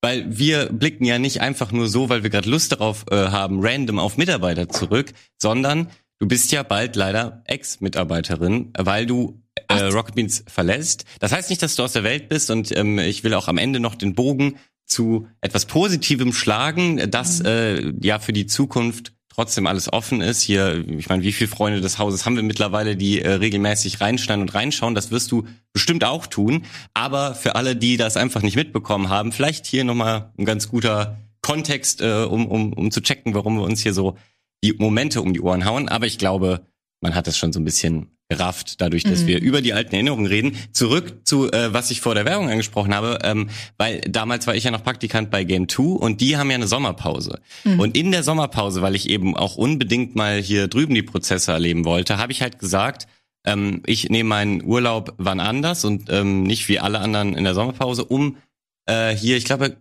weil wir blicken ja nicht einfach nur so, weil wir gerade Lust darauf äh, haben, random auf Mitarbeiter zurück, sondern du bist ja bald leider Ex-Mitarbeiterin, weil du äh, Rocket Beans verlässt. Das heißt nicht, dass du aus der Welt bist und ähm, ich will auch am Ende noch den Bogen zu etwas Positivem schlagen, das äh, ja für die Zukunft trotzdem alles offen ist. Hier, ich meine, wie viele Freunde des Hauses haben wir mittlerweile, die äh, regelmäßig reinschneiden und reinschauen? Das wirst du bestimmt auch tun. Aber für alle, die das einfach nicht mitbekommen haben, vielleicht hier nochmal ein ganz guter Kontext, äh, um, um, um zu checken, warum wir uns hier so die Momente um die Ohren hauen. Aber ich glaube, man hat es schon so ein bisschen gerafft, dadurch, dass
Mhm.
wir über die alten Erinnerungen reden. Zurück zu, äh, was ich vor der Werbung angesprochen habe, ähm, weil damals war ich ja noch Praktikant bei Game 2 und die haben ja eine Sommerpause.
Mhm.
Und in der Sommerpause, weil ich eben auch unbedingt mal hier drüben die Prozesse erleben wollte, habe ich halt gesagt, ähm, ich nehme meinen Urlaub wann anders und ähm, nicht wie alle anderen in der Sommerpause, um äh, hier, ich glaube,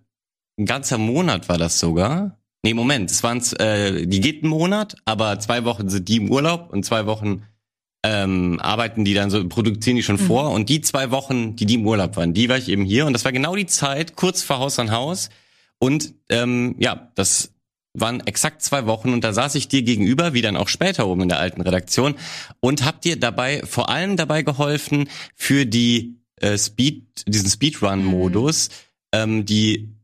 ein ganzer Monat war das sogar. Nee, Moment, es waren äh, die geht einen Monat, aber zwei Wochen sind die im Urlaub und zwei Wochen ähm, arbeiten die dann so, produzieren die schon vor. Und die zwei Wochen, die die im Urlaub waren, die war ich eben hier. Und das war genau die Zeit, kurz vor Haus an Haus. Und ähm, ja, das waren exakt zwei Wochen. Und da saß ich dir gegenüber, wie dann auch später oben in der alten Redaktion und hab dir dabei, vor allem dabei geholfen für die äh, Speed, diesen Speedrun-Modus, ähm, die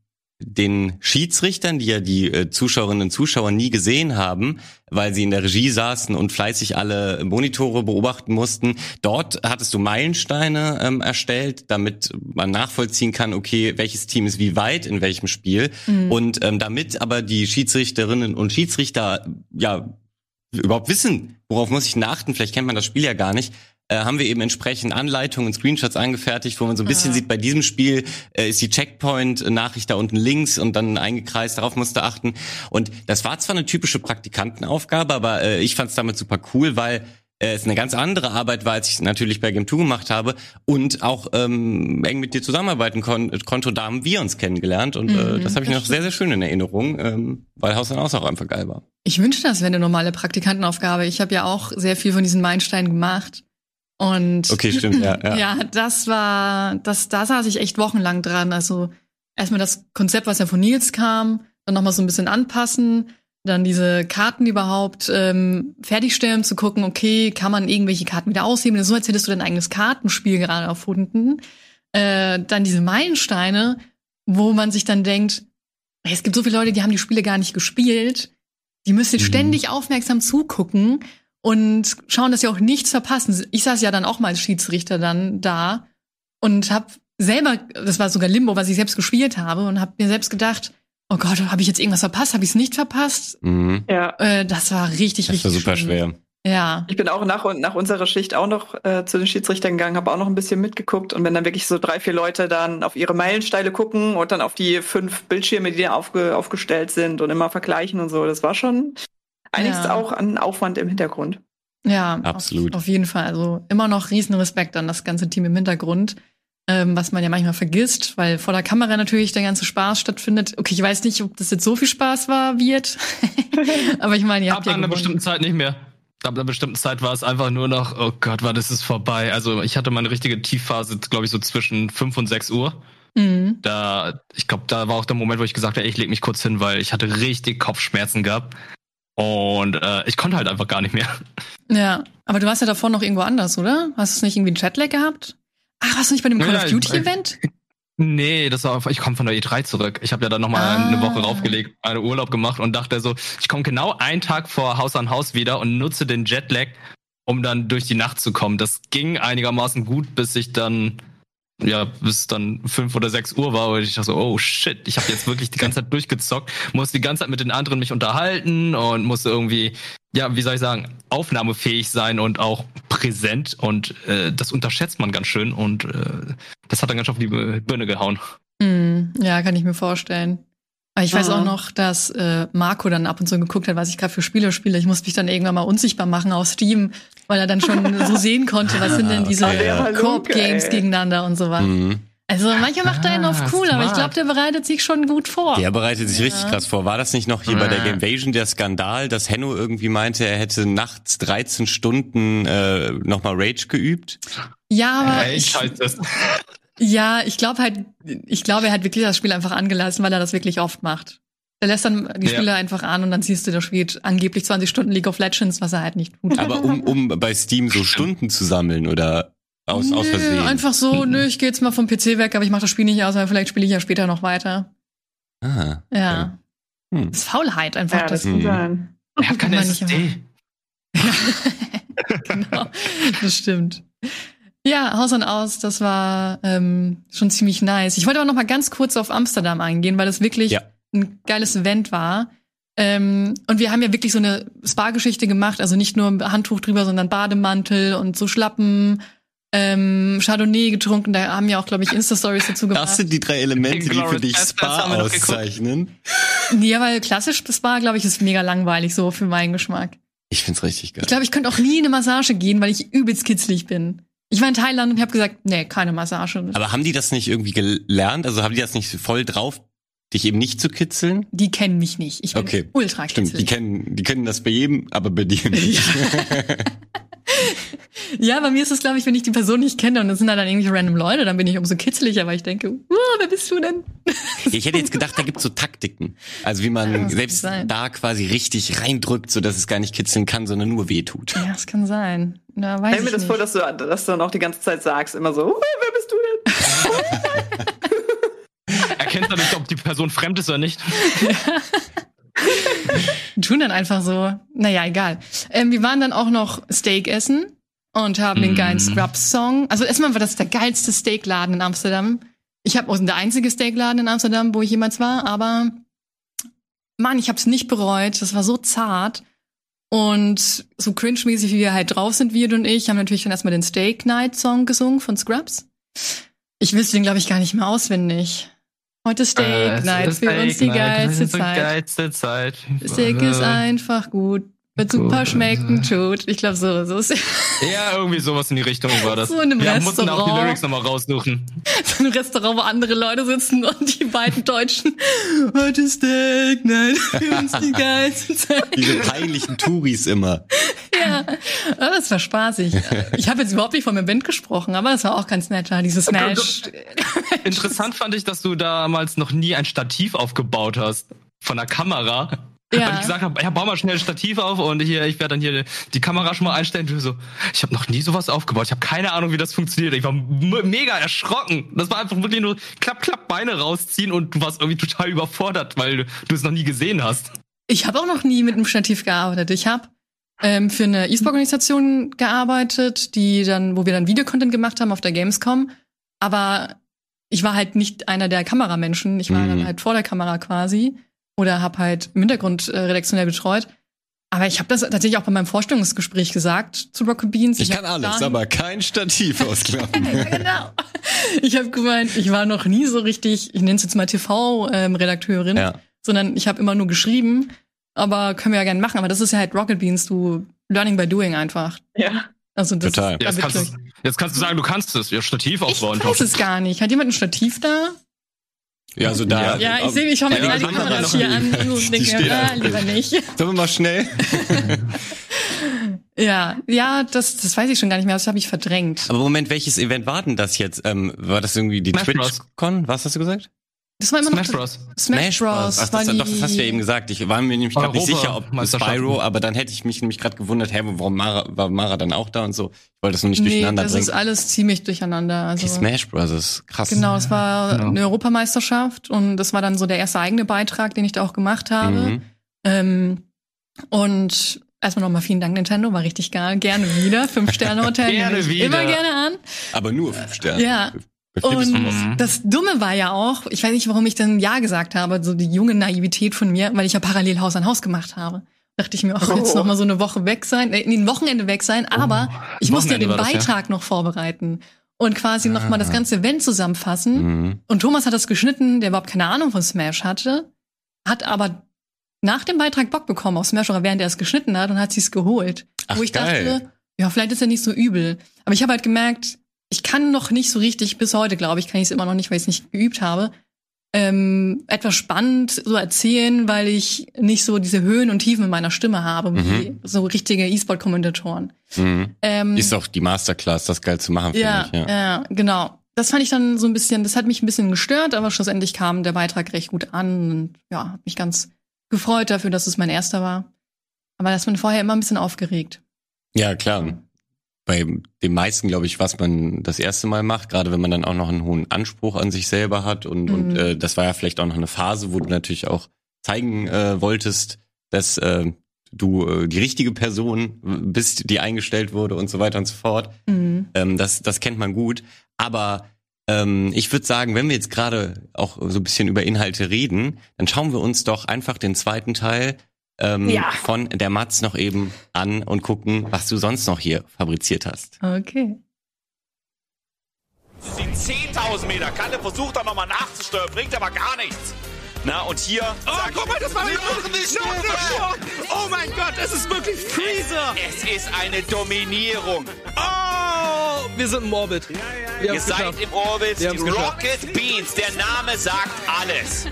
den Schiedsrichtern, die ja die äh, Zuschauerinnen und Zuschauer nie gesehen haben, weil sie in der Regie saßen und fleißig alle Monitore beobachten mussten. Dort hattest du Meilensteine ähm, erstellt, damit man nachvollziehen kann, okay, welches Team ist wie weit in welchem Spiel.
Mhm.
Und ähm, damit aber die Schiedsrichterinnen und Schiedsrichter ja überhaupt wissen, worauf muss ich achten, vielleicht kennt man das Spiel ja gar nicht, äh, haben wir eben entsprechend Anleitungen und Screenshots angefertigt, wo man so ein bisschen sieht, bei diesem Spiel äh, ist die Checkpoint-Nachricht da unten links und dann eingekreist, darauf musst du achten. Und das war zwar eine typische Praktikantenaufgabe, aber äh, ich fand es damit super cool, weil äh, es eine ganz andere Arbeit war, als ich es natürlich bei Game 2 gemacht habe und auch ähm, eng mit dir zusammenarbeiten kon konnte. Da haben wir uns kennengelernt und äh,
Mhm,
das habe ich
das
noch sehr, sehr schön in Erinnerung, ähm, weil Haus an Haus auch einfach geil war.
Ich wünschte, das wäre eine normale Praktikantenaufgabe. Ich habe ja auch sehr viel von diesen Meilensteinen gemacht. Und
Okay, stimmt, ja, ja. [LAUGHS]
ja, das war, das, da saß ich echt wochenlang dran. Also erstmal das Konzept, was ja von Nils kam, dann nochmal so ein bisschen anpassen, dann diese Karten überhaupt ähm, fertigstellen, zu gucken, okay, kann man irgendwelche Karten wieder ausheben? So als hättest du dein eigenes Kartenspiel gerade erfunden. Äh, dann diese Meilensteine, wo man sich dann denkt, es gibt so viele Leute, die haben die Spiele gar nicht gespielt. Die müssen
Mhm.
ständig aufmerksam zugucken und schauen, dass sie auch nichts verpassen. Ich saß ja dann auch mal als Schiedsrichter dann da und habe selber, das war sogar Limbo, was ich selbst gespielt habe und habe mir selbst gedacht, oh Gott, habe ich jetzt irgendwas verpasst? Habe ich es nicht verpasst?
Mhm.
Ja.
Äh, das war richtig,
Das war
richtig
super
schlimm.
schwer.
Ja.
Ich bin auch nach, und nach unserer Schicht auch noch äh, zu den Schiedsrichtern gegangen, habe auch noch ein bisschen mitgeguckt und wenn dann wirklich so drei, vier Leute dann auf ihre Meilensteine gucken und dann auf die fünf Bildschirme, die da aufge, aufgestellt sind und immer vergleichen und so, das war schon einiges
Ja.
auch an Aufwand im Hintergrund.
Ja,
Absolut.
Auf, auf jeden Fall. Also immer noch riesen Respekt an das ganze Team im Hintergrund, ähm, was man ja manchmal vergisst, weil vor der Kamera natürlich der ganze Spaß stattfindet. Okay, ich weiß nicht, ob das jetzt so viel Spaß war, wird. [LAUGHS] Aber ich meine, ihr habt
Ab
ja
einer bestimmten Zeit nicht mehr. Ab einer bestimmten Zeit war es einfach nur noch, oh Gott, war das ist vorbei. Also ich hatte meine richtige Tiefphase, glaube ich, so zwischen 5 und 6 Uhr.
Mhm.
Da, ich glaube, da war auch der Moment, wo ich gesagt habe, ich leg mich kurz hin, weil ich hatte richtig Kopfschmerzen gehabt. Und äh, ich konnte halt einfach gar nicht mehr.
Ja, aber du warst ja davor noch irgendwo anders, oder? Hast du nicht irgendwie einen Chatlag gehabt? Ach, warst du nicht bei dem Call
Ja,
of Duty Event? [LAUGHS]
Nee, das war, ich komme von der E3 zurück. Ich habe ja dann nochmal
Ah.
eine Woche raufgelegt, einen Urlaub gemacht und dachte so, ich komme genau einen Tag vor Haus an Haus wieder und nutze den Jetlag, um dann durch die Nacht zu kommen. Das ging einigermaßen gut, bis ich dann, ja, bis dann fünf oder sechs Uhr war und ich dachte so, oh shit, ich habe jetzt wirklich die ganze Zeit durchgezockt, musste die ganze Zeit mit den anderen mich unterhalten und musste irgendwie, ja, wie soll ich sagen, aufnahmefähig sein und auch präsent und äh, das unterschätzt man ganz schön und äh, das hat dann ganz schön auf die Birne gehauen.
Hm, ja, kann ich mir vorstellen. Aber ich weiß
Mhm.
auch noch, dass äh, Marco dann ab und zu geguckt hat, was ich gerade für Spiele spiele. Ich musste mich dann irgendwann mal unsichtbar machen auf Steam, weil er dann schon so sehen konnte, was sind denn diese
Ah, okay, ja.
Koop-Games gegeneinander und sowas.
Mhm.
Also manchmal macht er einen auf
Ah,
cool, aber ich
smart.
glaube, der bereitet sich schon gut vor.
Der bereitet sich richtig krass vor. War das nicht noch hier bei der Gamevasion der Skandal, dass Henno irgendwie meinte, er hätte nachts 13 Stunden äh, nochmal Rage geübt?
Ja, aber
Ey,
ich,
scheiße. das. [LAUGHS]
ja, ich glaube halt, ich glaube, er hat wirklich das Spiel einfach angelassen, weil er das wirklich oft macht. Er lässt dann die
Ja.
Spiele einfach an und dann siehst du, der spielt angeblich 20 Stunden League of Legends, was er halt nicht tut.
Aber um, um bei Steam so Stunden zu sammeln oder aus, aus
Nö,
Versehen?
Einfach so, nö, ich gehe jetzt mal vom PC weg, aber ich mache das Spiel nicht aus, weil vielleicht spiele ich ja später noch weiter.
Ah,
Ja.
Hm.
Das ist Faulheit einfach.
Ja, das
das
kann
Mhm.
sein.
Er hat keine
nicht
SSD. [LAUGHS] [LAUGHS]
genau, das stimmt. Ja, Haus und Aus, das war ähm, schon ziemlich nice. Ich wollte aber noch mal ganz kurz auf Amsterdam eingehen, weil das wirklich
Ja.
Ein geiles Event war. Ähm, und wir haben ja wirklich so eine Spa-Geschichte gemacht, also nicht nur ein Handtuch drüber, sondern Bademantel und so Schlappen, ähm, Chardonnay getrunken. Da haben ja auch, glaube ich, Insta-Stories dazu gemacht.
Das sind die drei Elemente, die für dich Spa auszeichnen.
Ja, weil klassisch Spa, glaube ich, ist mega langweilig so für meinen Geschmack.
Ich find's richtig geil.
Ich glaube, ich könnte auch nie in eine Massage gehen, weil ich übelst kitzlig bin. Ich war in Thailand und habe gesagt, nee, keine Massage.
Aber haben die das nicht irgendwie gelernt? Also haben die das nicht voll drauf, dich eben nicht zu kitzeln?
die kennen mich nicht. Ich bin
Okay.
ultra
Stimmt, die kennen, die kennen das bei jedem, aber bei dir nicht.
Ja, [LAUGHS] bei mir ist es, glaube ich, wenn ich die Person nicht kenne und es sind da dann irgendwelche random Leute, dann bin ich umso kitzliger, weil ich denke, uh, wer bist du denn?
Ich hätte jetzt gedacht, da gibt's so Taktiken. Also wie man
Ja,
selbst da quasi richtig reindrückt, so dass es gar nicht kitzeln kann, sondern nur wehtut.
Ja, das kann sein. Na, weiß
Stell mir das
nicht.
vor, dass du, dass du dann auch die ganze Zeit sagst, immer so, "Uh, wer bist du denn? [LAUGHS]
Erkennt er nicht, ob die Person fremd ist oder nicht? [LAUGHS]
tun dann einfach so. Naja, egal. Ähm, wir waren dann auch noch Steak essen und haben den geilen
Mm.
Scrubs-Song. Also erstmal war das der geilste Steakladen in Amsterdam. Ich habe auch der einzige Steakladen in Amsterdam, wo ich jemals war, aber Mann, ich habe es nicht bereut. Das war so zart. Und so cringe-mäßig, wie wir halt drauf sind, wir und ich, haben natürlich dann erstmal den Steak Night Song gesungen von Scrubs. Ich wüsste den, glaube ich, gar nicht mehr auswendig. Heute Steak
Äh,
Night für uns die geilste Zeit.
geilste Zeit.
Steak ist
Äh,
einfach gut. Wird super schmecken, tut. Ich glaube, so, so ist [LAUGHS]
Ja, irgendwie sowas in die Richtung war das.
So in einem
Wir mussten auch die
Restaurant.
Lyrics nochmal raussuchen. [LAUGHS]
so ein Restaurant, wo andere Leute sitzen und die beiden Deutschen. Heute Steak Night [LAUGHS] für uns die geilste Zeit.
Diese peinlichen Touris immer.
Ja, aber das war spaßig. Ich habe jetzt überhaupt nicht vom Event gesprochen, aber es war auch ganz nett, da dieses Smash.
Interessant fand ich, dass du damals noch nie ein Stativ aufgebaut hast. Von der Kamera.
Ja.
Und ich gesagt habe, ja, bau mal schnell ein Stativ auf und hier, ich werde dann hier die Kamera schon mal einstellen. Du so, ich habe noch nie sowas aufgebaut. Ich habe keine Ahnung, wie das funktioniert. Ich war mega erschrocken. Das war einfach wirklich nur klapp, klapp, Beine rausziehen und du warst irgendwie total überfordert, weil du, du es noch nie gesehen hast.
Ich habe auch noch nie mit einem Stativ gearbeitet. Ich habe ähm, für eine E-Sport-Organisation gearbeitet, die dann, wo wir dann Videocontent gemacht haben auf der Gamescom. Aber ich war halt nicht einer der Kameramenschen. Ich war
Mhm.
dann halt vor der Kamera quasi oder habe halt im Hintergrund äh, redaktionell betreut. Aber ich habe das tatsächlich auch bei meinem Vorstellungsgespräch gesagt zu Rocket Beans.
Ich
hab
kann alles,
dahin-
aber kein Stativ [LAUGHS] ausklappen.
genau. Ich habe gemeint, ich war noch nie so richtig, ich nenne es jetzt mal TV-Redakteurin,
Ja.
sondern ich habe immer nur geschrieben. Aber können wir ja gerne machen. Aber das ist ja halt Rocket Beans, du Learning by Doing einfach.
Ja.
Also das
Total.
Ist,
Jetzt
da
kannst, jetzt kannst du sagen, du kannst es. Ja, Stativ
ich
aufbauen.
weiß es gar nicht. Hat jemand ein Stativ da?
Ja, also da.
Ja, ich sehe, ich schaue mir
Ja,
gerade die
die Kamera
Kameras hier an und
Die
denke mir, ah, lieber nicht.
Sollen wir mal schnell? [LAUGHS]
Ja, ja, das, das weiß ich schon gar nicht mehr. Das habe ich verdrängt.
Aber Moment, welches Event war denn das jetzt? Ähm, war das irgendwie die. TwitchCon? Was hast du gesagt?
Das war immer
Smash
noch
Bros.
Smash Bros.
Ach, das, doch, das hast du ja eben gesagt. Ich war mir nämlich gerade nicht sicher, ob. Spyro, aber dann hätte ich mich nämlich gerade gewundert, hä, warum Mara, war Mara dann auch da und so. Ich wollte das nur nicht
Nee,
durcheinander
das
bringen.
ist alles ziemlich durcheinander. Also,
Die Smash Bros. krass.
Genau, es war
Genau.
eine Europameisterschaft und das war dann so der erste eigene Beitrag, den ich da auch gemacht habe.
Mhm.
Ähm, und erstmal nochmal vielen Dank, Nintendo, war richtig geil. Gerne wieder. Fünf-Sterne-Hotel. [LAUGHS]
Gerne wieder.
Immer gerne an.
Aber nur fünf Sterne.
Ja. Und
fünf.
das Dumme war ja auch, ich weiß nicht, warum ich dann Ja gesagt habe, so die junge Naivität von mir, weil ich ja parallel Haus an Haus gemacht habe. Dachte ich mir, ach, jetzt
Oh.
noch mal so eine Woche weg sein, äh, nee, ein Wochenende weg sein, aber ich musste ja den
war das, ja.
Beitrag noch vorbereiten und quasi noch mal das ganze Event zusammenfassen.
Mhm.
Und Thomas hat das geschnitten, der überhaupt keine Ahnung von Smash hatte, hat aber nach dem Beitrag Bock bekommen auf Smash, oder während er es geschnitten hat und hat sich's geholt.
Ach,
wo ich
geil.
dachte, ja, vielleicht ist er nicht so übel. Aber ich habe halt gemerkt, ich kann noch nicht so richtig, bis heute glaube ich, kann ich es immer noch nicht, weil ich es nicht geübt habe, ähm, etwas spannend so erzählen, weil ich nicht so diese Höhen und Tiefen in meiner Stimme habe, wie
Mhm.
so richtige E-Sport-Kommentatoren.
Mhm.
Ähm,
Ist auch die Masterclass, das geil zu machen, finde
ja,
ich. Ja.
ja, genau. Das fand ich dann so ein bisschen, das hat mich ein bisschen gestört, aber schlussendlich kam der Beitrag recht gut an und ja, hab mich ganz gefreut dafür, dass es mein erster war. Aber das man vorher immer ein bisschen aufgeregt.
Ja, klar. Bei den meisten, glaube ich, was man das erste Mal macht, gerade wenn man dann auch noch einen hohen Anspruch an sich selber hat und, und
Mhm.
äh, das war ja vielleicht auch noch eine Phase, wo du natürlich auch zeigen äh, wolltest, dass äh, du äh, die richtige Person bist, die eingestellt wurde und so weiter und so fort.
Mhm.
Ähm, das, das kennt man gut. Aber ähm, ich würde sagen, wenn wir jetzt gerade auch so ein bisschen über Inhalte reden, dann schauen wir uns doch einfach den zweiten Teil ähm,
Ja.
von der Matz noch eben an und gucken, was du sonst noch hier fabriziert hast.
Okay.
Die 10.000 Meter. Kalle versucht da nochmal nachzusteuern, bringt aber gar nichts. Na, und hier. Oh, guck mal, das war nicht
Oh mein Gott, es ist wirklich Freezer!
Es ist eine Dominierung.
Oh, wir sind im Orbit. Wir
Ihr
haben's
seid
geschafft.
im Orbit. Die
haben's geschafft.
Rocket Beans. Der Name sagt alles.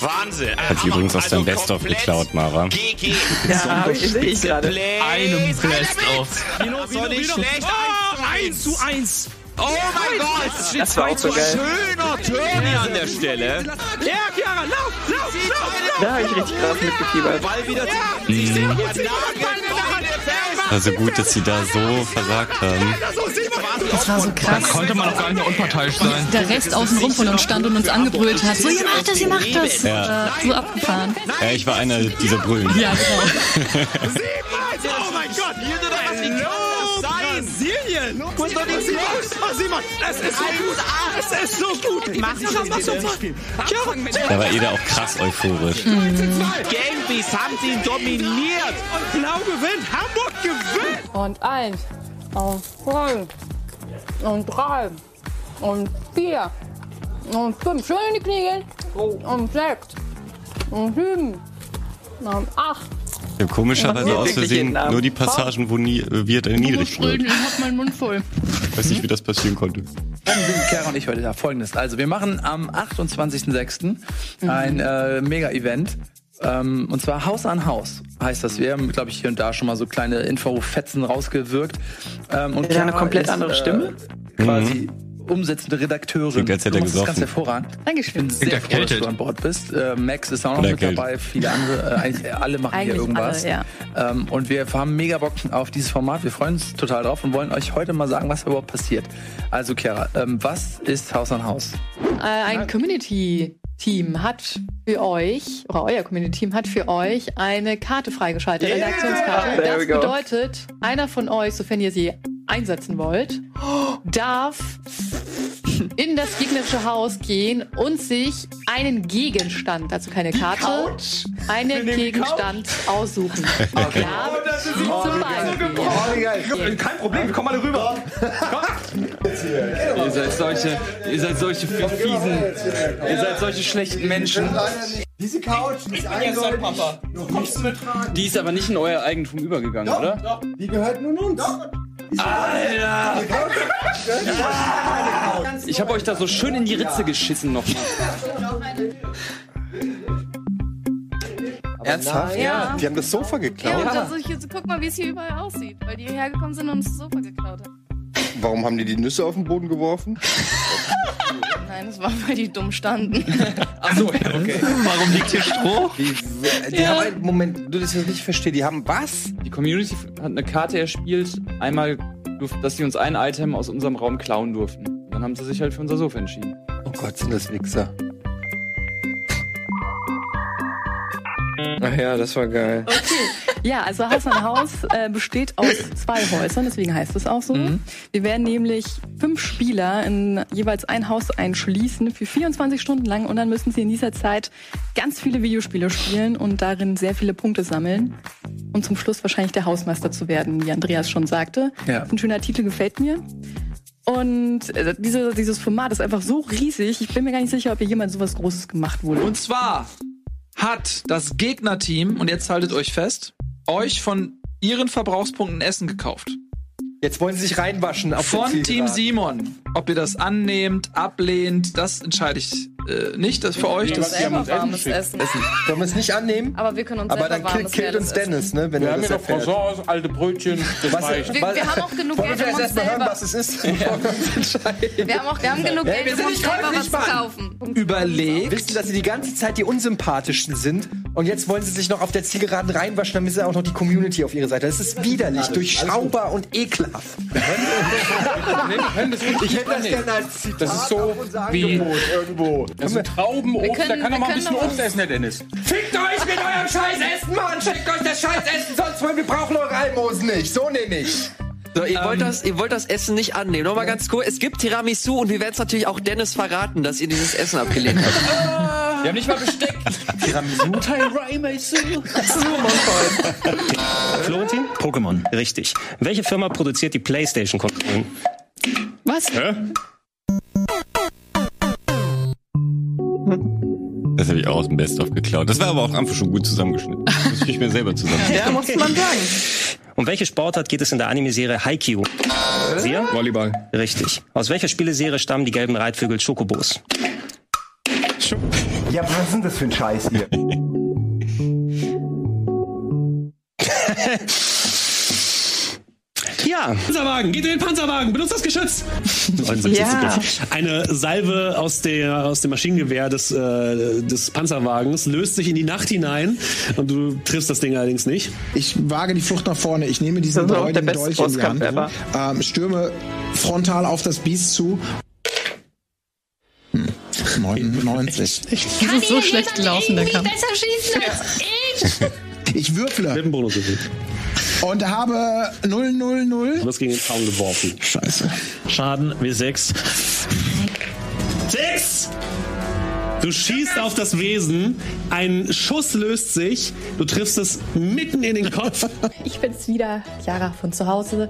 Wahnsinn.
Hat sie übrigens aus deinem Best-of geklaut, Mara.
GG.
Ja, hab ich- sehe ich gerade.
Einem Best-of.
Das soll nicht schlecht
Oh, 1 zu 1.
Oh mein Gott!
Das war auch so geil.
Schöner Turn hier an der Stelle.
Ja, Chiara, lauf, lauf, lauf,
Da habe ich richtig krass mitgefiebert.
Ball wieder zu.
Mhm.
Hand.
Also gut, dass sie da so versagt haben.
Das war so
Da
krass.
konnte man auch gar nicht mehr unparteiisch sein.
Der Rest außenrum von uns stand und uns angebrüllt hat. So, ihr macht das, ihr macht das.
Ja.
Äh, So abgefahren.
Ja, ich war einer dieser Brüllen.
Ja, genau. [LAUGHS]
Oh mein Gott!
Hier nur noch was wie kann das sein?
Brasilien! Guck doch nicht Simon! Oh, Simon, es ist so gut! Es ist so gut! Mach
das
mach so Chiara,
Da war Eda auch krass euphorisch.
Gambies haben sie dominiert.
Und Blau gewinnt! Hamburg gewinnt!
Und eins. Und zwei. Und drei. Und vier. Und fünf. Schön in die Knie gehen. Und sechs. Und sieben. Und acht.
Ich habe komischerweise
Ja,
aus Versehen nur die Passagen, wo nie, wir dann niedrig wird.
ich hab meinen Mund voll.
Ich weiß nicht, wie das passieren konnte.
Chiara und ich heute da? Folgendes. Also wir machen am 28.06. ein äh, Mega-Event. Ähm, und zwar Haus an Haus heißt das. Wir haben, glaube ich, hier und da schon mal so kleine Infofetzen rausgewirkt. Ähm, und
er eine komplett
ist,
andere Stimme?
Quasi umsetzende Redakteurin.
Klingt, als hätte
du
er
machst das ganz hervorragend. Ich
Dankeschön.
bin sehr froh, dass du an Bord bist. Äh, Max ist auch noch mit dabei. Viele andere, äh, eigentlich alle machen
Eigentlich
hier irgendwas.
alle,
ähm, und wir haben mega Bock auf dieses Format. Wir freuen uns total drauf und wollen euch heute mal sagen, was überhaupt passiert. Also, Chiara, ähm, was ist Haus an Haus?
Äh, ein Community-Team hat für euch, oder euer Community-Team hat für euch eine Karte freigeschaltet, eine Aktionskarte.
There we
Das bedeutet, einer von euch, sofern ihr sie einsetzen wollt, darf in das gegnerische Haus gehen und sich einen Gegenstand, also keine Karte, einen Gegenstand aussuchen. Ja, zum Beispiel.
Kein Problem, komm mal rüber.
Ihr seid solche, ihr seid solche fiesen, ihr seid solche schlechten Menschen.
Diese Couch ist eindeutig noch Kostenbetrag.
Die ist aber nicht in euer Eigentum übergegangen,
Doch,
oder?
doch, die gehört nun uns.
Alter! Ich habe euch da so schön in die Ritze geschissen nochmal.
Ernsthaft?
Ja.
Die haben das Sofa
Ja,
geklaut?
und also ich, guck mal, wie es hier überall aussieht, weil die hierher gekommen sind und uns das Sofa geklaut haben.
Warum haben die die Nüsse auf den Boden geworfen?
Nein, das war, weil die dumm standen. [LAUGHS]
Achso, okay. [LAUGHS] Warum liegt hier Stroh?
Die, die
Ja.
haben einen, Moment, du das jetzt nicht verstehe. Die haben was?
Die Community hat eine Karte erspielt, einmal, dass sie uns ein Item aus unserem Raum klauen durften. Dann haben sie sich halt für unser Sofa entschieden.
Oh Gott, sind das Wichser. Ach ja, das war geil.
Ja, also Haus an Haus äh, besteht aus zwei Häusern, deswegen heißt es auch so. Wir werden nämlich fünf Spieler in jeweils ein Haus einschließen für 24 Stunden lang und dann müssen sie in dieser Zeit ganz viele Videospiele spielen und darin sehr viele Punkte sammeln, um zum Schluss wahrscheinlich der Hausmeister zu werden, wie Andreas schon sagte.
Ja.
Ein schöner Titel gefällt mir. Und äh, diese, dieses Format ist einfach so riesig, ich bin mir gar nicht sicher, ob hier jemals sowas Großes gemacht wurde.
Und zwar hat das Gegnerteam, und jetzt haltet euch fest, euch von ihren Verbrauchspunkten Essen gekauft.
Jetzt wollen sie sich reinwaschen auf
Von Team. Simon. Ob ihr das annehmt, ablehnt, das entscheide ich äh, nicht. Das ist für euch. Das
selber warmes Essen.
Sollen wir es nicht annehmen?
Aber wir können uns
Aber
selber
dann killt, killt uns Dennis, ne? Wenn
Wir
er
haben
das
hier noch. Croissants, alte Brötchen, das
Was-
reicht.
Wir, wir haben auch genug
Wollen wir
Geld, um uns
mal hören,
selber...
was es ist, bevor wir uns?
Wir haben auch wir haben genug
Ja,
Geld,
wir
um
sind
uns
nicht
selber was zu kaufen.
Überlegt. Wissen, dass sie die ganze Zeit die unsympathischsten sind und jetzt wollen sie sich noch auf der Zielgeraden reinwaschen, damit sie auch noch die Community auf ihre Seite. Das ist widerlich, durchschaubar und ekelhaft.
Ich
hätte das gerne als Zitat
Das ist so wie
irgendwo.
Das ist ein Traubenobst,
können-
da kann
wir
doch mal ein
können
bisschen Obst essen, Herr Dennis.
Fickt euch mit eurem Scheißessen, Mann! Schickt euch das Scheißessen, sonst wollen wir brauchen eure Almosen nicht. So nämlich.
So, ihr, wollt
Ähm.
das, ihr wollt das Essen nicht annehmen. Nochmal ganz kurz. Es gibt Tiramisu und wir werden es natürlich auch Dennis verraten, dass ihr dieses Essen abgelehnt habt. [LAUGHS]
Wir haben nicht mal Besteck.
Tiramisu?
Florentin? Pokémon, richtig. Welche Firma produziert die PlayStation-Konsolen?
Was?
Hä?
Das habe ich auch aus dem Best-of geklaut. Das war aber auch einfach schon gut zusammengeschnitten. Das muss ich mir selber zusammen.
Ja, muss man sagen.
Um welche Sportart geht es in der Anime-Serie Haikyuu? Sia?
Volleyball.
Richtig. Aus welcher Spieleserie stammen die gelben Reitvögel Chocobos?
Ja, was ist denn das für ein Scheiß hier? [LAUGHS]
Ja.
Panzerwagen, geht in den Panzerwagen, benutzt das Geschütz. [LAUGHS] 79
Ja.
Eine Salve aus, der, aus dem Maschinengewehr des, äh, des Panzerwagens löst sich in die Nacht hinein und du triffst das Ding allerdings nicht.
Ich wage die Flucht nach vorne. Ich nehme diesen
beste
Dolch in die Hand, ähm, stürme frontal auf das Biest zu. Hm. 99. [LAUGHS]
Das ist so schlecht gelaufen, der Kampf.
besser schießen als [LAUGHS] ich.
Ich würfle
Mit dem Bonus
und habe 000.
Du wirst gegen den Zaun geworfen.
Scheiße.
Schaden W6. Sechs! Du schießt auf das Wesen, ein Schuss löst sich, du triffst es mitten in den Kopf. [LAUGHS]
Ich bin's wieder, Chiara von zu Hause.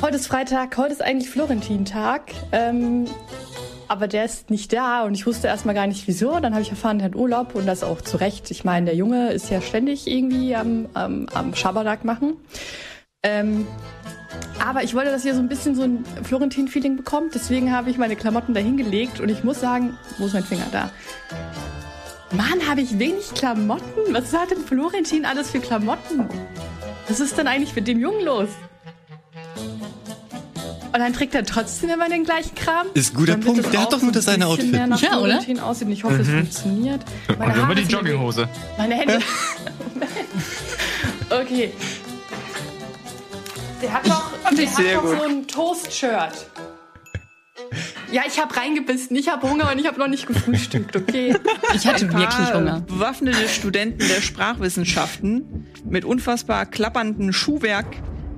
Heute ist Freitag, heute ist eigentlich Florentin-Tag. Ähm, aber der ist nicht da und ich wusste erstmal gar nicht wieso. Dann habe ich erfahren, er hat Urlaub und das auch zu Recht. Ich meine, der Junge ist ja ständig irgendwie am, am, am Schabernack machen. Ähm, aber ich wollte, dass ihr so ein bisschen so ein Florentin-Feeling bekommt. Deswegen habe ich meine Klamotten dahin gelegt und ich muss sagen, wo ist mein Finger da? Mann, habe ich wenig Klamotten? Was hat denn Florentin alles für Klamotten? Was ist denn eigentlich mit dem Jungen los? Und dann trägt er trotzdem immer den gleichen Kram.
Ist ein guter
Dann
Punkt.
es
Der hat doch nur das
ein
eine Outfit.
Mehr nach
Ja, oder?
Und ich hoffe, es
Mhm.
funktioniert.
Und
Meine
immer
Haare
die Jogginghose.
Meine Hände. [LAUGHS] okay. Der hat noch,
Fand
der
ich
hat
gut.
so ein Toast-Shirt. Ja, ich habe reingebissen. Ich habe Hunger und ich habe noch nicht gefrühstückt, okay?
Ich hatte
Ein paar
wirklich Hunger.
Bewaffnete Studenten der Sprachwissenschaften mit unfassbar klapperndem Schuhwerk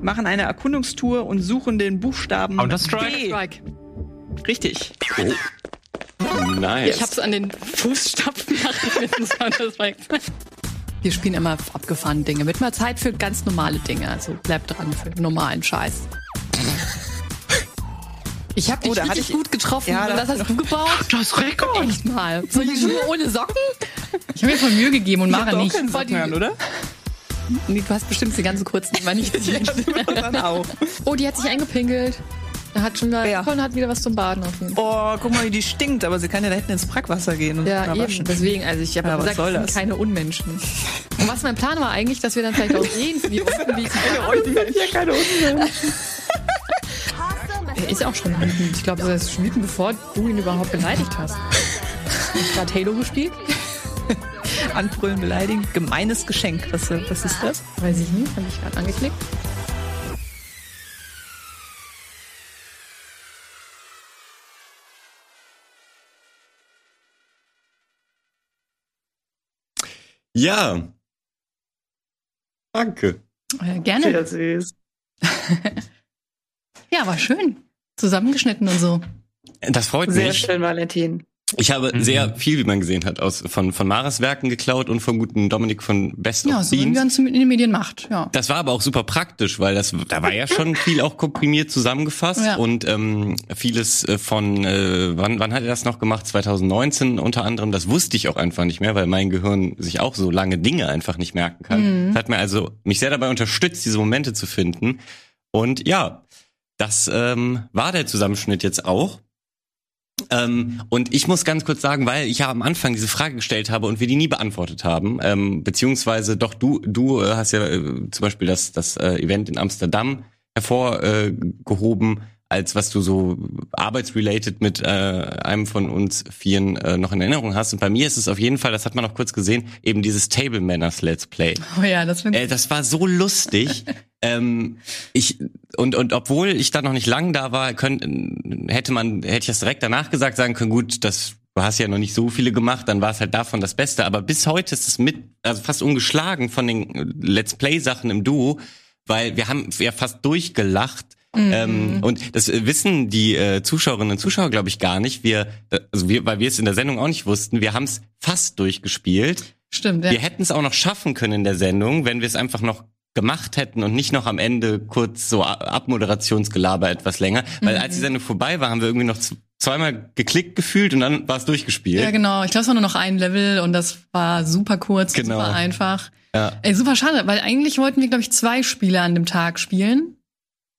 machen eine Erkundungstour und suchen den Buchstaben
Counter-Strike?
Richtig.
Nice.
Ich hab's an den Fußstapfen Wir spielen immer abgefahrene Dinge. Mit mal Zeit für ganz normale Dinge. Also bleibt dran für normalen Scheiß. Ich habe dich
Oh,
richtig
ich-
gut getroffen.
Ja,
das
hast du
gebaut?
Das Rekord.
Echt mal. So die [LAUGHS] Schuhe ohne Socken? Ich habe mir voll Mühe gegeben und
doch
nicht.
Socken an, oder?
Nee, du hast bestimmt die ganzen kurzen, die war nicht [LAUGHS]
Dann auch.
Oh, die hat sich eingepinkelt. Da hat schon
Ja.
Colin hat wieder was zum Baden auf jeden Fall.
Oh, guck mal, wie die stinkt, aber sie kann ja da hinten ins Brackwasser gehen und
Ja, eben.
waschen.
Deswegen, also ich habe
Ja,
gesagt,
soll
das sind
das?
keine Unmenschen. Und was mein Plan war eigentlich, dass wir dann vielleicht auch sehen, wie [LAUGHS] unten, wie
Unmenschen. Ja, keine Unmenschen.
Er ist auch schon wütend. Ich glaube, er ist wütend, bevor du ihn überhaupt beleidigt hast. Hast gerade Halo gespielt?
Anbrüllen, beleidigen. Gemeines Geschenk. Was, was ist das?
Weiß ich nicht. Habe ich gerade angeklickt.
Ja. Danke.
Äh, gerne.
Sehr süß. [LAUGHS]
Ja, war schön. Zusammengeschnitten und so.
Das freut
Sehr
mich.
schön, Valentin.
Ich habe sehr viel, wie man gesehen hat, aus von von Maras Werken geklaut und vom guten Dominik von Best
Ja,
of
so wie man
Beans.
ganz in den Medien macht. Ja.
Das war aber auch super praktisch, weil das da war ja schon viel auch komprimiert zusammengefasst
Ja.
und ähm, vieles äh, von äh, wann wann hat er das noch gemacht? 2019 unter anderem. Das wusste ich auch einfach nicht mehr, weil mein Gehirn sich auch so lange Dinge einfach nicht merken kann.
Mhm.
Das hat mir also mich sehr dabei unterstützt, diese Momente zu finden. Und ja, das ähm, war der Zusammenschnitt jetzt auch. Ähm, und ich muss ganz kurz sagen, weil ich ja am Anfang diese Frage gestellt habe und wir die nie beantwortet haben, ähm, beziehungsweise doch du, du äh, hast ja äh, zum Beispiel das, das äh, Event in Amsterdam hervorgehoben, äh, als was du so arbeitsrelated mit äh, einem von uns Vieren äh, noch in Erinnerung hast. Und bei mir ist es auf jeden Fall, das hat man noch kurz gesehen, eben dieses Table Manners Let's Play.
Oh ja, das finde
Äh, das war so lustig. [LAUGHS] ähm, ich und und obwohl ich da noch nicht lang da war, könnt, hätte man hätte ich das direkt danach gesagt sagen können. Gut, das du hast ja noch nicht so viele gemacht, dann war es halt davon das Beste. Aber bis heute ist es mit also fast ungeschlagen von den Let's Play Sachen im Duo, weil wir haben ja fast durchgelacht.
Mhm.
Ähm, und das äh, wissen die äh, Zuschauerinnen und Zuschauer, glaube ich, gar nicht. Wir, also wir, weil wir es in der Sendung auch nicht wussten, wir haben es fast durchgespielt.
Stimmt, ja.
Wir hätten es auch noch schaffen können in der Sendung, wenn wir es einfach noch gemacht hätten und nicht noch am Ende kurz so Abmoderationsgelaber etwas länger. Weil
Mhm.
als die Sendung vorbei war, haben wir irgendwie noch zweimal geklickt gefühlt und dann war es durchgespielt.
Ja, genau. Ich glaube, es war nur noch ein Level und das war super kurz,
Genau.
super einfach.
Ja.
Ey, super schade, weil eigentlich wollten wir, glaube ich, zwei Spiele an dem Tag spielen.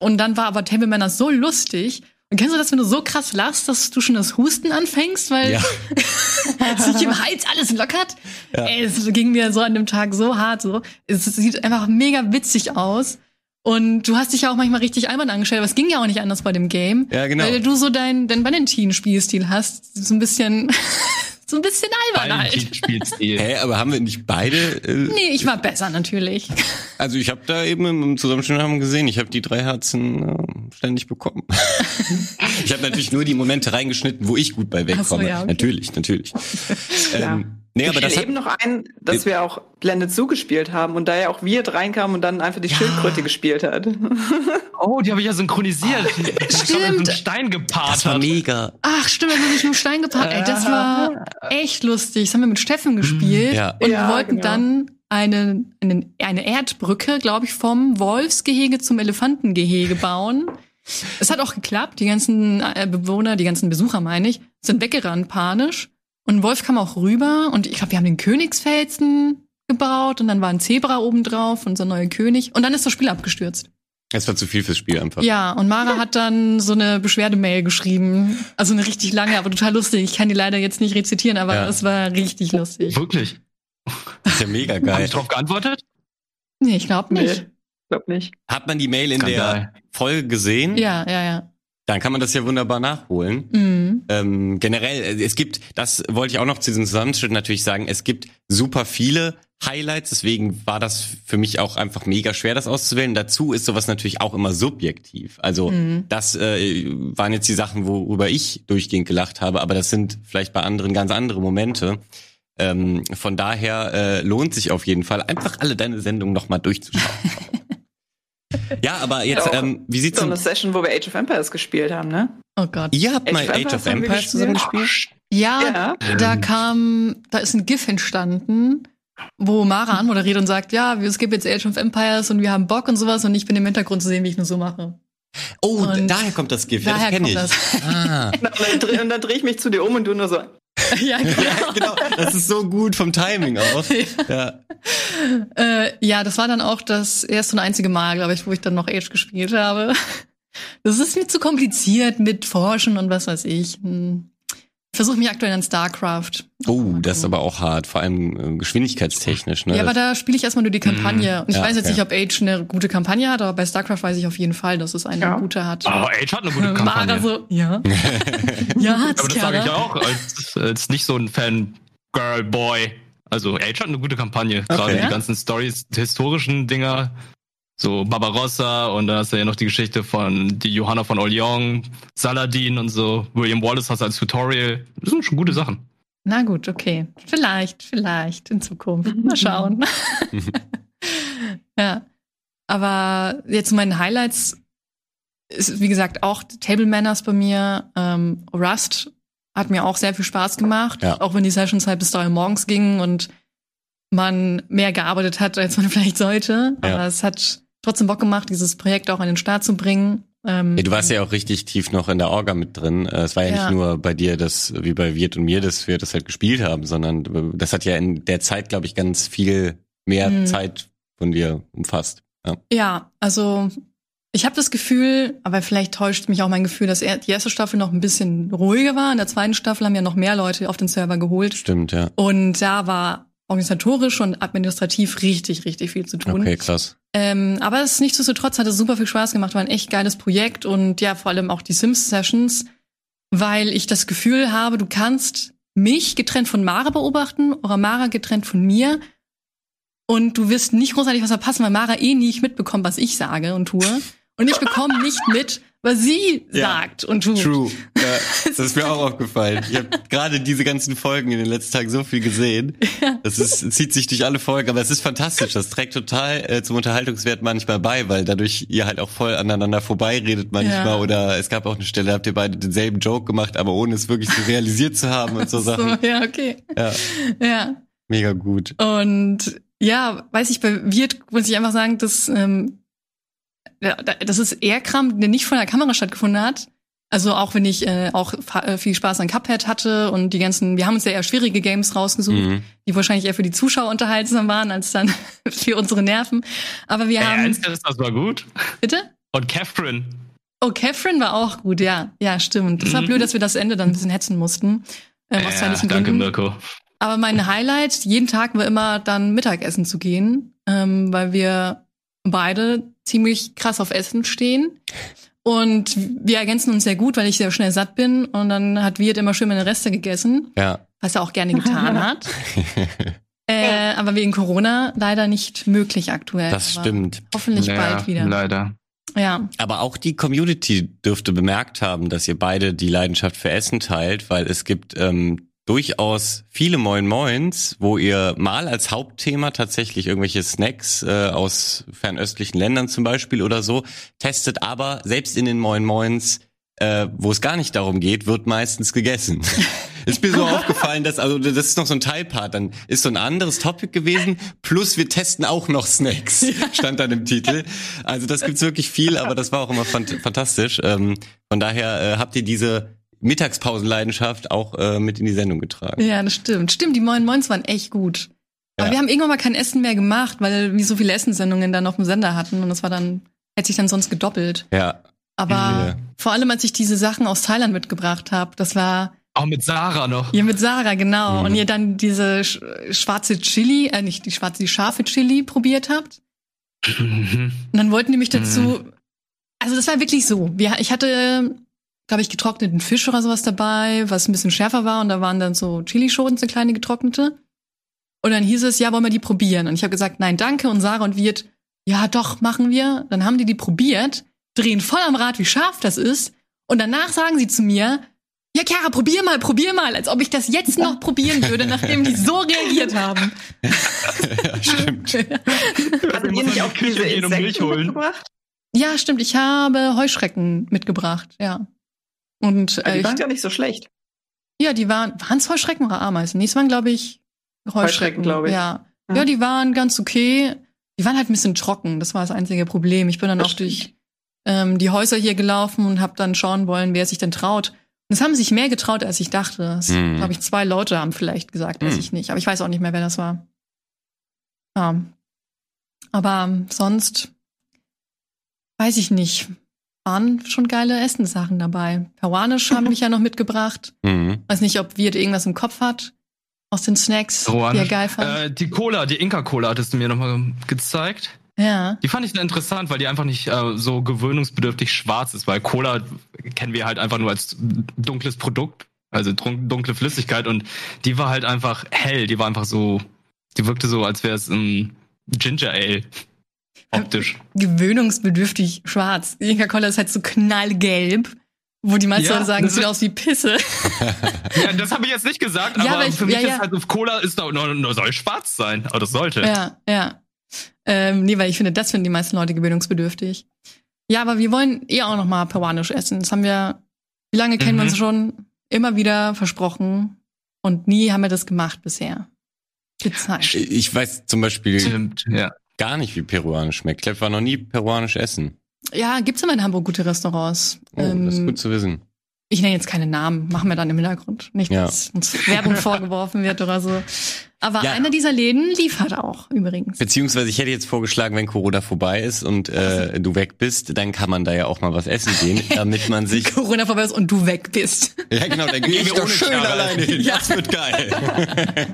Und dann war aber Table Manners so lustig. Und kennst du das, wenn du so krass lachst, dass du schon das Husten anfängst, weil
Ja. [LAUGHS]
sich im Hals alles lockert?
Ja.
Ey, es ging mir so an dem Tag so hart so. Es sieht einfach mega witzig aus. Und du hast dich ja auch manchmal richtig albern angestellt, aber es ging ja auch nicht anders bei dem Game.
Ja, genau.
Weil du so deinen dein Valentin-Spielstil hast. So ein bisschen, [LAUGHS] so ein bisschen albern halt.
Spielstil. Hä, aber haben wir nicht beide? Äh,
Nee, ich war besser natürlich.
Also ich habe da eben im Zusammenschnitt haben gesehen, ich habe die drei Herzen äh, ständig bekommen. [LAUGHS] ich habe natürlich nur die Momente reingeschnitten, wo ich gut bei wegkomme.
So, ja, okay.
Natürlich, natürlich.
Ja.
ähm, nee,
ich
aber das hat,
eben noch ein, dass wir auch Blended Zoo gespielt haben und da ja auch Wirt reinkam und dann einfach die Schildkröte gespielt hat. [LAUGHS]
Oh, die habe ich ja synchronisiert. Ich habe einen
Stimmt.
Stein gepaart.
das war mega.
Ach, stimmt, wir haben nicht nur Stein geparkt. Ey, das war echt lustig. Das haben wir mit Steffen gespielt.
Ja.
Und
Ja,
wir wollten
genau.
dann eine, eine, eine Erdbrücke, glaube ich, vom Wolfsgehege zum Elefantengehege bauen. Es hat auch geklappt. Die ganzen äh, Bewohner, die ganzen Besucher, meine ich, sind weggerannt panisch. Und Wolf kam auch rüber und ich glaube, wir haben den Königsfelsen gebaut und dann war ein Zebra oben drauf, unser neuer König. Und dann ist das Spiel abgestürzt.
Es war zu viel fürs Spiel einfach.
Ja, und Mara hat dann so eine Beschwerdemail geschrieben. Also eine richtig lange, aber total lustig. Ich kann die leider jetzt nicht rezitieren, aber
Ja.
es war richtig lustig.
Wirklich?
Das ist ja mega
Habe
geil.
ich drauf geantwortet?
Nee, ich glaube nicht.
glaub nicht.
Hat man die Mail in der
Skandal.
Folge gesehen?
Ja, ja, ja.
Dann kann man das ja wunderbar nachholen.
Mhm.
Ähm, generell, äh, es gibt, das wollte ich auch noch zu diesem Zusammenschnitt natürlich sagen, es gibt super viele Highlights, deswegen war das für mich auch einfach mega schwer, das auszuwählen. Dazu ist sowas natürlich auch immer subjektiv. Also
Mhm.
das äh, waren jetzt die Sachen, worüber ich durchgehend gelacht habe, aber das sind vielleicht bei anderen ganz andere Momente. Ähm, von daher äh, lohnt sich auf jeden Fall, einfach alle deine Sendungen nochmal durchzuschauen. [LAUGHS] ja, aber jetzt,
Ja,
ähm, wie sieht's
So
denn
eine Session, wo wir Age of Empires gespielt haben, ne?
Oh Gott.
Ihr habt mal
Age of
Age of
Empires
zusammen gespielt?
Ja,
Ja.
da kam, da ist ein GIF entstanden, wo Mara anmoderiert und sagt, ja, es gibt jetzt Age of Empires und wir haben Bock und sowas und ich bin im Hintergrund zu sehen, wie ich nur so mache.
Oh,
Und
daher kommt das Gift. Ja, das
daher
kenne
kommt
ich.
das.
Ah. [LAUGHS]
Und dann, dreh- und dann drehe ich mich zu dir um und du nur so. [LAUGHS]
ja, genau.
ja, genau. Das ist so gut vom Timing auch. [LAUGHS] Ja.
Äh, ja, das war dann auch das erste und einzige Mal, glaube ich, wo ich dann noch Age gespielt habe. Das ist mir zu kompliziert mit Forschen und was weiß ich. Hm. Versuche mich aktuell an StarCraft.
Oh, das ist aber auch hart, vor allem äh, geschwindigkeitstechnisch. Ne?
Ja, aber da spiele ich erstmal nur die Kampagne. Und ich
Ja,
weiß jetzt
okay.
nicht, ob Age eine gute Kampagne hat, aber bei StarCraft weiß ich auf jeden Fall, dass es eine gute hat.
Oh, Age hat eine gute [LAUGHS] Kampagne.
Mara so, ja. [LAUGHS] ja, hat's,
Aber das sage ich auch als, als nicht so ein Fan Girl Boy. Also Age hat eine gute Kampagne. Gerade
Okay.
die ganzen Stories, die historischen Dinger, so Barbarossa und dann hast du ja noch die Geschichte von die Johanna von Orleans, Saladin und so. William Wallace hast du als Tutorial. Das sind schon gute Sachen.
Na gut, okay. Vielleicht, vielleicht in Zukunft. Mal schauen. [LAUGHS] ja. Aber jetzt zu meinen Highlights ist, wie gesagt, auch Table Manners bei mir. Ähm, Rust hat mir auch sehr viel Spaß gemacht,
Ja.
auch wenn die Sessions halt bis drei morgens gingen und man mehr gearbeitet hat, als man [LAUGHS] vielleicht sollte.
Ja.
Aber es hat trotzdem Bock gemacht, dieses Projekt auch an den Start zu bringen. Ähm,
Ja, du warst ja auch richtig tief noch in der Orga mit drin. Äh, Es war ja,
Ja.
nicht nur bei dir, das wie bei Wirt und mir, dass wir das halt gespielt haben, sondern das hat ja in der Zeit, glaube ich, ganz viel mehr
Mhm.
Zeit von dir umfasst. Ja.
Ja, also ich habe das Gefühl, aber vielleicht täuscht mich auch mein Gefühl, dass er, die erste Staffel noch ein bisschen ruhiger war. In der zweiten Staffel haben ja noch mehr Leute auf den Server geholt.
Stimmt, ja.
Und da war organisatorisch und administrativ richtig, richtig viel zu tun.
Okay, krass.
Ähm, aber es nichtsdestotrotz hat es super viel Spaß gemacht, war ein echt geiles Projekt und ja, vor allem auch die Sims-Sessions, weil ich das Gefühl habe, du kannst mich getrennt von Mara beobachten oder Mara getrennt von mir und du wirst nicht großartig was verpassen, weil Mara eh nicht mitbekommt, was ich sage und tue. Und ich bekomme nicht mit, was sie
Ja.
sagt und tut.
True. Ja, das ist mir [LAUGHS] auch aufgefallen. Ich habe gerade diese ganzen Folgen in den letzten Tagen so viel gesehen. Das ist, zieht sich durch alle Folgen, aber es ist fantastisch. Das trägt total äh, zum Unterhaltungswert manchmal bei, weil dadurch ihr halt auch voll aneinander vorbeiredet manchmal.
Ja.
Oder es gab auch eine Stelle, habt ihr beide denselben Joke gemacht, aber ohne es wirklich so realisiert zu haben und so Sachen.
So, ja, okay.
Ja,
Ja.
mega gut.
Und ja, weiß ich, bei Wirt muss ich einfach sagen, dass ähm, das ist eher Kram, der nicht vor der Kamera stattgefunden hat. Also auch wenn ich äh, auch äh, viel Spaß an Cuphead hatte und die ganzen, wir haben uns ja eher schwierige Games rausgesucht,
Mhm.
die wahrscheinlich eher für die Zuschauer unterhaltsam waren als dann [LAUGHS] für unsere Nerven. Aber wir
Ey,
haben,
das war gut.
bitte?
Und Catherine.
Oh, Catherine war auch gut, ja, ja, stimmt. Das war
Mhm.
blöd, dass wir das Ende dann ein bisschen hetzen mussten. Ähm, aus
Ja, danke,
Gründen.
Mirko.
Aber mein Highlight jeden Tag war immer dann Mittagessen zu gehen, ähm, weil wir beide ziemlich krass auf Essen stehen. Und wir ergänzen uns sehr gut, weil ich sehr schnell satt bin. Und dann hat Wirt immer schön meine Reste gegessen,
Ja.
was er auch gerne getan [LAUGHS] hat. äh, aber wegen Corona leider nicht möglich aktuell.
Das
Aber
stimmt.
Hoffentlich
Ja,
bald wieder.
Leider.
Ja.
Aber auch die Community dürfte bemerkt haben, dass ihr beide die Leidenschaft für Essen teilt, weil es gibt ähm, durchaus viele Moin Moins, wo ihr mal als Hauptthema tatsächlich irgendwelche Snacks äh, aus fernöstlichen Ländern zum Beispiel oder so testet, aber selbst in den Moin Moins äh, wo es gar nicht darum geht, wird meistens gegessen. [LAUGHS] ist mir so aufgefallen, dass, also das ist noch so ein Teilpart, dann ist so ein anderes Topic gewesen, plus wir testen auch noch Snacks, [LAUGHS] stand dann im Titel. Also das gibt's wirklich viel, aber das war auch immer fant fantastisch. Ähm, von daher äh, habt ihr diese Mittagspausenleidenschaft auch äh, mit in die Sendung getragen.
Ja, das stimmt. Stimmt, die Moin Moins waren echt gut. Aber
Ja.
wir haben irgendwann mal kein Essen mehr gemacht, weil wir so viele Essenssendungen dann auf dem Sender hatten und das war dann, hätte sich dann sonst gedoppelt.
Ja.
Aber
Ja.
vor allem, als ich diese Sachen aus Thailand mitgebracht habe, das war
Auch mit Sarah noch.
ihr mit Sarah, genau.
Mhm.
Und ihr dann diese sch schwarze Chili, äh, nicht die schwarze, die scharfe Chili probiert habt. Und dann wollten die mich dazu, also das war wirklich so. Wir, ich hatte, glaube ich, getrockneten Fisch oder sowas dabei, was ein bisschen schärfer war und da waren dann so Chilischoten, so kleine getrocknete. Und dann hieß es, ja, wollen wir die probieren? Und ich habe gesagt, nein, danke. Und Sarah und Wirt, ja, doch, machen wir. Dann haben die die probiert, drehen voll am Rad, wie scharf das ist. Und danach sagen sie zu mir, ja, Chiara, probier mal, probier mal, als ob ich das jetzt noch probieren würde, nachdem die so reagiert haben.
ja, [LAUGHS] stimmt.
Hattet ihr nicht auch diese
gehen und Milch
Insekten
holen.
mitgebracht?
Ja, stimmt, ich habe Heuschrecken mitgebracht, ja. Und
Ja,
äh,
die
ich,
waren gar nicht so schlecht.
ja, die waren, waren es Heuschrecken oder Ameisen? Nee, es waren, glaube ich, Heuschrecken,
Heuschrecken, glaube ich.
Ja.
Ja.
ja, die waren ganz okay. Die waren halt ein bisschen trocken, das war das einzige Problem. Ich bin dann
Das
auch durch ähm, die Häuser hier gelaufen und habe dann schauen wollen, wer sich denn traut. Und es haben sich mehr getraut, als ich dachte. Es,
Mhm.
glaube ich, zwei Leute haben vielleicht gesagt, weiß
Mhm.
ich nicht. Aber ich weiß auch nicht mehr, wer das war. Ja. Aber sonst weiß ich nicht. Waren schon geile Essenssachen dabei. Peruanisch haben mich ja noch mitgebracht. [LAUGHS]
Mhm.
Weiß nicht, ob Wirt irgendwas im Kopf hat aus den Snacks, die er geil fand.
Äh, die Cola, die Inka-Cola hattest du mir nochmal gezeigt.
Ja.
Die fand ich interessant, weil die einfach nicht äh, so gewöhnungsbedürftig schwarz ist, weil Cola kennen wir halt einfach nur als dunkles Produkt, also dunkle Flüssigkeit und die war halt einfach hell, die war einfach so, die wirkte so, als wäre es ein Ginger Ale. Optisch.
Gewöhnungsbedürftig schwarz. Die Inka-Cola ist halt so knallgelb, wo die meisten
Ja,
Leute sagen,
das
es sieht aus wie Pisse. [LAUGHS]
Ja, das habe ich jetzt nicht gesagt,
Ja,
aber
aber ich-
für mich
ja, ja.
ist halt auf Cola ist da nur, nur soll schwarz sein, aber das sollte.
Ja, ja. Ähm, nee, weil ich finde, das finden die meisten Leute gewöhnungsbedürftig. Ja, aber wir wollen eh auch noch mal peruanisch essen. Das haben wir, wie lange kennen wir
Mhm.
uns schon? Immer wieder versprochen. Und nie haben wir das gemacht bisher. Zeit.
Ich weiß zum Beispiel
Stimmt, ja.
Gar nicht, wie peruanisch schmeckt. Ich war noch nie peruanisch essen.
Ja, gibt's immer in Hamburg gute Restaurants.
Oh, das ist
Ähm,
gut zu wissen.
ich nenne jetzt keine Namen, machen wir dann im Hintergrund. Nicht,
Ja.
dass uns Werbung [LAUGHS] vorgeworfen wird oder so. Aber
Ja.
einer dieser Läden liefert auch übrigens.
Beziehungsweise ich hätte jetzt vorgeschlagen, wenn Corona vorbei ist und äh, du weg bist, dann kann man da ja auch mal was essen gehen, [LAUGHS] damit man sich.
Corona vorbei ist und du weg bist.
Ja, genau, dann gehe ich doch schön alleine hin.
Ja.
Das wird geil. [LAUGHS]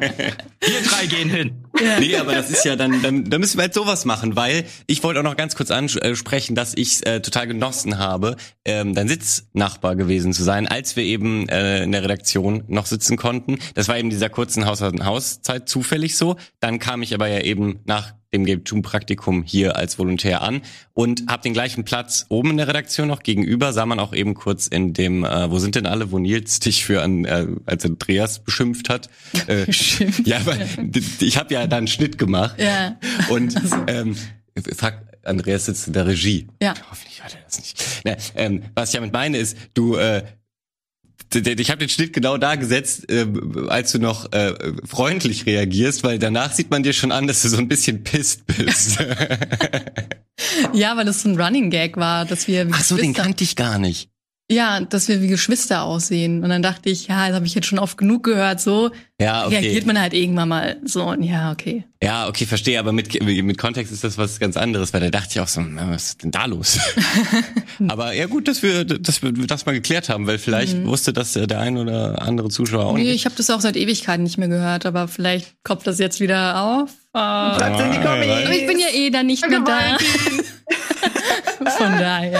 Wir drei gehen hin.
Nee, aber das ist ja dann, dann, dann müssen wir jetzt sowas machen, weil ich wollte auch noch ganz kurz ansprechen, dass ich äh, total genossen habe, ähm, dein Sitznachbar gewesen zu sein, als wir eben äh, in der Redaktion noch sitzen konnten. Das war eben dieser kurzen Haus Hauszeit zufällig so. Dann kam ich aber ja eben nach dem Game-Praktikum hier als Volontär an und habe den gleichen Platz oben in der Redaktion noch gegenüber, sah man auch eben kurz in dem, äh, wo sind denn alle, wo Nils dich für an, äh, als Andreas beschimpft hat. [LAUGHS] Äh, ja, aber d- ich habe ja da einen Schnitt gemacht
Ja.
und ähm, fuck, Andreas sitzt in der Regie.
Ja.
Hoffentlich hört er das nicht. Na, ähm, was ich damit meine ist, du, äh, ich habe den Schnitt genau da gesetzt, äh, als du noch äh, freundlich reagierst, weil danach sieht man dir schon an, dass du so ein bisschen pisst bist. [LAUGHS]
Ja, weil das so ein Running Gag war, dass wir
Ach so, den kannte ich gar nicht.
Ja, dass wir wie Geschwister aussehen. Und dann dachte ich, ja, das habe ich jetzt schon oft genug gehört. So
Ja, okay.
reagiert man halt irgendwann mal so. Und ja, okay.
Ja, okay, verstehe, aber mit, mit Kontext ist das was ganz anderes, weil da dachte ich auch so, na, was ist denn da los? [LAUGHS] aber ja gut, dass wir, dass wir das mal geklärt haben, weil vielleicht
Mhm.
wusste das der ein oder andere Zuschauer auch
Nee,
nicht.
ich habe das auch seit Ewigkeiten nicht mehr gehört, aber vielleicht kommt das jetzt wieder auf. Äh,
Schreibt's in die Kommis.
Aber ich bin ja eh dann nicht mehr da. [LAUGHS] [LAUGHS] Von daher.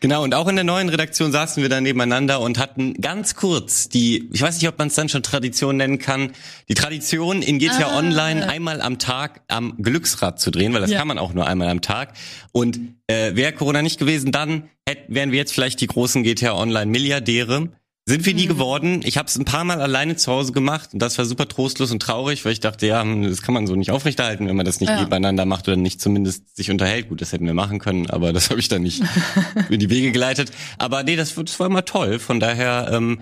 Genau, und auch in der neuen Redaktion saßen wir da nebeneinander und hatten ganz kurz die, ich weiß nicht, ob man es dann schon Tradition nennen kann, die Tradition in GTA
Ah.
Online einmal am Tag am Glücksrad zu drehen, weil das
Ja.
kann man auch nur einmal am Tag. Und äh, wäre Corona nicht gewesen, dann hätt, wären wir jetzt vielleicht die großen GTA Online Milliardäre. Sind wir nie geworden. Ich habe es ein paar Mal alleine zu Hause gemacht und das war super trostlos und traurig, weil ich dachte, ja, hm, das kann man so nicht aufrechterhalten, wenn man das nicht
Ja.
nebeneinander macht oder nicht zumindest sich unterhält. Gut, das hätten wir machen können, aber das habe ich dann nicht [LAUGHS] in die Wege geleitet. Aber nee, das, das war immer toll. Von daher, ähm,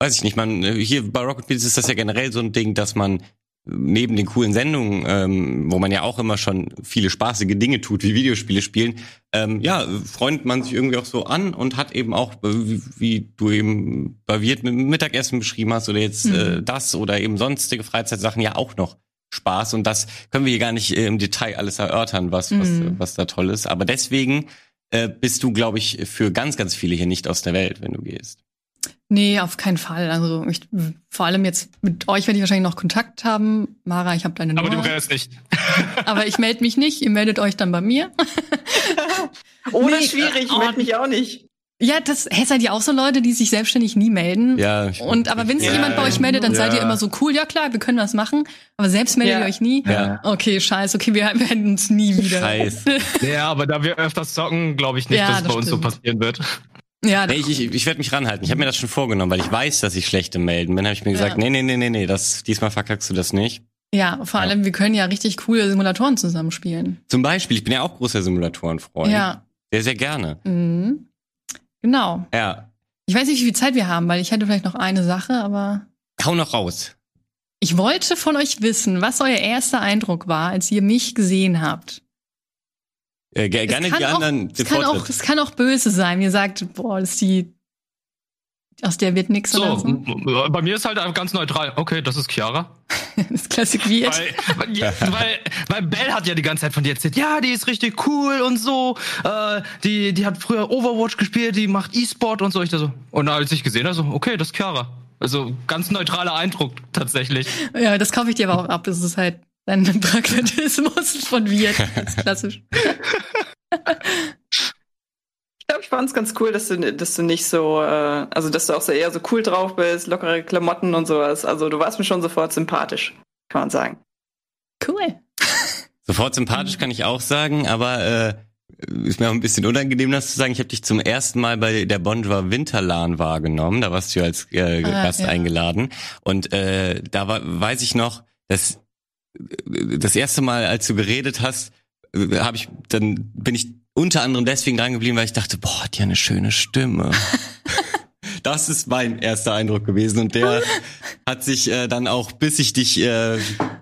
weiß ich nicht, man, äh, hier bei Rocket Beans ist das ja generell so ein Ding, dass man neben den coolen Sendungen, ähm, wo man ja auch immer schon viele spaßige Dinge tut, wie Videospiele spielen, ähm, ja, freundet man sich irgendwie auch so an und hat eben auch, äh, wie, wie du eben bei Wirt mit dem Mittagessen beschrieben hast oder jetzt äh,
Mhm.
das oder eben sonstige Freizeitsachen ja auch noch Spaß und das können wir hier gar nicht äh, im Detail alles erörtern, was, was,
Mhm.
was da toll ist. Aber deswegen äh, bist du, glaube ich, für ganz, ganz viele hier nicht aus der Welt, wenn du gehst.
Nee, auf keinen Fall. Also ich, vor allem jetzt mit euch werde ich wahrscheinlich noch Kontakt haben. Mara, ich habe deine
Aber du
Nummer.
wärst nicht. [LAUGHS]
Aber ich melde mich nicht. Ihr meldet euch dann bei mir. [LAUGHS]
Oder
Nee,
schwierig, ich
oh.
melde mich auch nicht.
Ja, das hä, seid ihr auch so Leute, die sich selbstständig nie melden.
Ja. Ich,
Und aber wenn sich
Ja,
jemand bei euch meldet, dann seid ihr
ja.
immer so cool, ja klar, wir können was machen. Aber selbst meldet
Ja.
ihr euch nie.
Ja.
Okay, scheiße, okay, wir werden uns nie wieder.
Scheiße. [LAUGHS]
Ja, aber da wir öfters zocken, glaube ich nicht,
Ja,
dass es
das
bei uns so passieren wird.
Ja,
Nee, ich, ich, ich werde mich ranhalten. Ich habe mir das schon vorgenommen, weil ich weiß, dass ich schlecht im Melden bin. Habe ich mir
Ja.
gesagt, nee, nee, nee, nee, nee, das, diesmal verkackst du das nicht.
ja, vor allem, wir können ja richtig coole Simulatoren zusammenspielen.
Zum Beispiel, ich bin ja auch großer Simulatorenfreund.
Ja.
Sehr, sehr gerne.
Mhm. Genau.
Ja.
Ich weiß nicht, wie viel Zeit wir haben, weil ich hätte vielleicht noch eine Sache, aber
Hau noch raus.
ich wollte von euch wissen, was euer erster Eindruck war, als ihr mich gesehen habt.
Äh, ge-
Es
gerne
kann
die
auch-
anderen.
Es
den
kann, auch, es kann auch böse sein. Ihr sagt, boah, das ist die, aus der wird nix
So,
so.
bei mir ist halt ganz neutral. Okay, das ist Chiara. [LAUGHS]
das klassifiziert.
Weil, weil, weil Bell hat ja die ganze Zeit von dir erzählt, ja, die ist richtig cool und so. Äh, die, die hat früher Overwatch gespielt, die macht E-Sport und so. Ich da so. Und als ich gesehen habe, so, okay, das ist Chiara. Also ganz neutraler Eindruck tatsächlich.
Ja, das kaufe ich dir aber auch ab. Das ist halt ein Pragmatismus [LAUGHS] von Wirt. Klassisch.
Ich glaube, ich fand es ganz cool, dass du, dass du nicht so, äh, also dass du auch so eher so cool drauf bist, lockere Klamotten und sowas. Also du warst mir schon sofort sympathisch, kann man sagen.
Cool. [LAUGHS]
Sofort sympathisch kann ich auch sagen, aber äh, ist mir auch ein bisschen unangenehm, das zu sagen. Ich habe dich zum ersten Mal bei der Bon Jovi Winterlan wahrgenommen. Da warst du als äh,
Ah,
Gast
ja.
eingeladen. Und äh, da war, weiß ich noch, dass das erste Mal, als du geredet hast, habe ich, dann bin ich unter anderem deswegen dran geblieben, weil ich dachte, boah, hat ja eine schöne Stimme. [LAUGHS] Das ist mein erster Eindruck gewesen und der hat sich äh, dann auch, bis ich dich äh,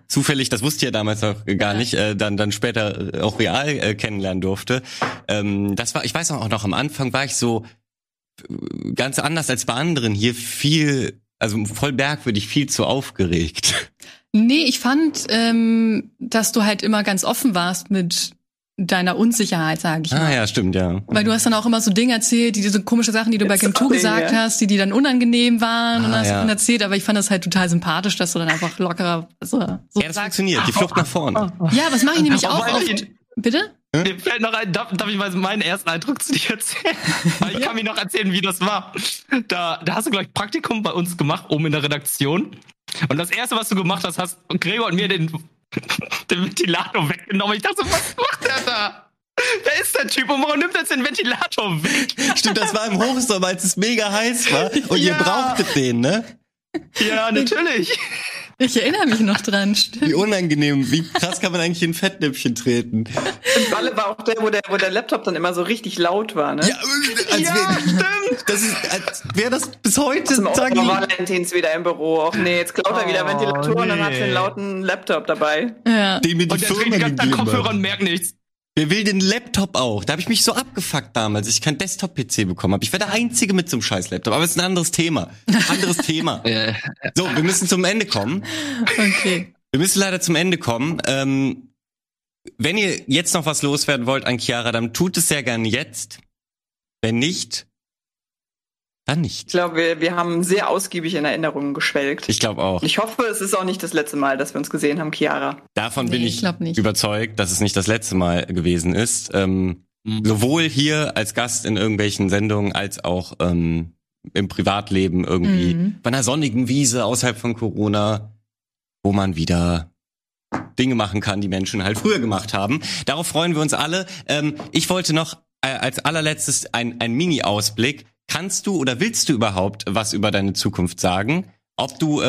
zufällig, das wusste ich ja damals noch gar nicht, äh, dann dann später äh, auch real äh, kennenlernen durfte. Ähm, das war, ich weiß auch noch, am Anfang war ich so äh, ganz anders als bei anderen hier viel, also voll merkwürdig, viel zu aufgeregt.
Nee, ich fand, ähm, dass du halt immer ganz offen warst mit deiner Unsicherheit, sage ich mal.
Ah ja, stimmt, ja.
Weil du hast dann auch immer so Dinge erzählt, die diese komische Sachen, die du bei Game 2 gesagt
ja.
hast, die dir dann unangenehm waren und
Ah,
hast
ja.
davon erzählt, aber ich fand das halt total sympathisch, dass du dann einfach lockerer so, so
Ja, das funktioniert, die Flucht nach vorne.
Ja, was mache ich nämlich auch oft. Bitte?
Mir fällt noch ein, darf, darf ich mal meinen ersten Eindruck zu dir erzählen? [LAUGHS] Ich kann mir noch erzählen, wie das war. Da, da hast du gleich Praktikum bei uns gemacht, oben in der Redaktion. Und das erste, was du gemacht hast, hast Gregor und mir den, [LAUGHS] den Ventilator weggenommen. Ich dachte, so, was macht der da? Wer ist der Typ und warum nimmt er jetzt den Ventilator weg?
Stimmt, das war im Hochsommer, als es mega heiß war und ihr
Ja.
brauchtet den, ne?
Ja, natürlich.
Ich erinnere mich noch dran. Stimmt.
Wie unangenehm, wie krass kann man eigentlich in ein Fettnäpfchen treten?
Und Balle war auch der wo, der, wo der Laptop dann immer so richtig laut war, ne? Ja,
als wär-
stimmt.
Das ist, als wäre das bis heute
Zum
Tag.
Opa Valentins wieder im Büro. Ach nee, jetzt klaut er wieder
Oh,
Ventilatoren und dann hat
nee.
er einen lauten Laptop dabei.
Ja.
Den mir die
Und der trägt
Firma
Zeit
gegeben
Kopfhörer und merkt nichts.
Wer will den Laptop auch? Da habe ich mich so abgefuckt damals, dass ich keinen Desktop-PC bekommen habe. Ich war der Einzige mit so einem scheiß Laptop, aber es ist ein anderes Thema. Anderes Thema. [LAUGHS] So, wir müssen zum Ende kommen.
Okay.
Wir müssen leider zum Ende kommen. Ähm, wenn ihr jetzt noch was loswerden wollt an Chiara, dann tut es sehr gerne jetzt. Wenn nicht, dann nicht.
Ich glaube, wir, wir haben sehr ausgiebig in Erinnerungen geschwelgt.
Ich glaube auch.
Ich hoffe, es ist auch nicht das letzte Mal, dass wir uns gesehen haben, Chiara.
Davon
Nee,
bin
ich
ich, überzeugt, dass es nicht das letzte Mal gewesen ist. Ähm,
Mhm.
Sowohl hier als Gast in irgendwelchen Sendungen als auch ähm, im Privatleben irgendwie
Mhm.
bei einer sonnigen Wiese außerhalb von Corona, wo man wieder Dinge machen kann, die Menschen halt früher gemacht haben. Darauf freuen wir uns alle. Ähm, ich wollte noch äh, als allerletztes ein, ein Mini-Ausblick. Kannst du oder willst du überhaupt was über deine Zukunft sagen? Ob du äh,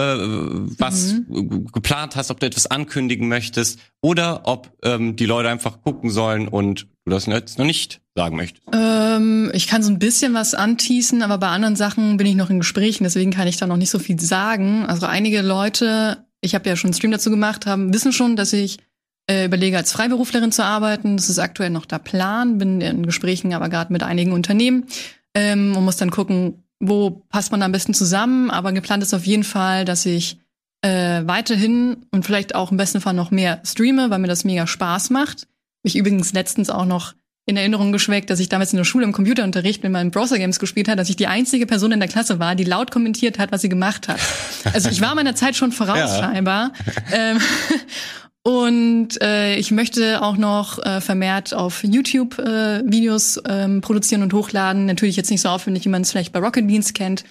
was
Mhm.
geplant hast, ob du etwas ankündigen möchtest oder ob ähm, die Leute einfach gucken sollen und du das jetzt noch nicht sagen möchtest.
Ähm, ich kann so ein bisschen was anteasen, aber bei anderen Sachen bin ich noch in Gesprächen, deswegen kann ich da noch nicht so viel sagen. Also einige Leute, ich habe ja schon einen Stream dazu gemacht, haben wissen schon, dass ich äh, überlege, als Freiberuflerin zu arbeiten. Das ist aktuell noch der Plan, bin in Gesprächen aber gerade mit einigen Unternehmen ähm, und muss dann gucken, wo passt man am besten zusammen. Aber geplant ist auf jeden Fall, dass ich äh, weiterhin und vielleicht auch im besten Fall noch mehr streame, weil mir das mega Spaß macht. Mich übrigens letztens auch noch in Erinnerung geschweckt, dass ich damals in der Schule im Computerunterricht, wenn man Browser-Games gespielt hat, dass ich die einzige Person in der Klasse war, die laut kommentiert hat, was sie gemaut hat. Also ich war meiner Zeit schon voraus [LAUGHS]
Ja.
scheinbar. Ähm, und äh, ich möchte auch noch äh, vermehrt auf YouTube äh, Videos ähm, produzieren und hochladen. Natürlich jetzt nicht so aufwendig, wie man es vielleicht bei Rocket Beans kennt,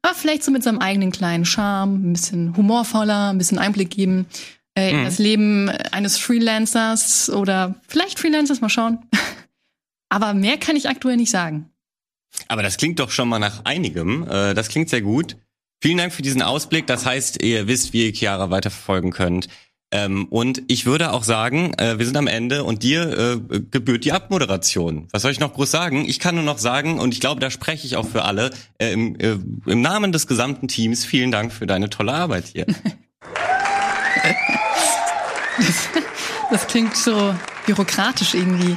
aber vielleicht so mit seinem eigenen kleinen Charme, ein bisschen humorvoller, ein bisschen Einblick geben äh, in
Mhm.
das Leben eines Freelancers oder vielleicht Freelancers, mal schauen. [LAUGHS] aber mehr kann ich aktuell nicht sagen.
Aber das klingt doch schon mal nach einigem. Äh, das klingt sehr gut. Vielen Dank für diesen Ausblick. Das heißt, ihr wisst, wie ihr Chiara weiterverfolgen könnt. Ähm, und ich würde auch sagen, äh, wir sind am Ende und dir äh, gebührt die Abmoderation. Was soll ich noch groß sagen? Ich kann nur noch sagen, und ich glaube, da spreche ich auch für alle, äh, im, äh, im Namen des gesamten Teams, vielen Dank für deine tolle Arbeit hier. [LAUGHS]
Das klingt so bürokratisch irgendwie.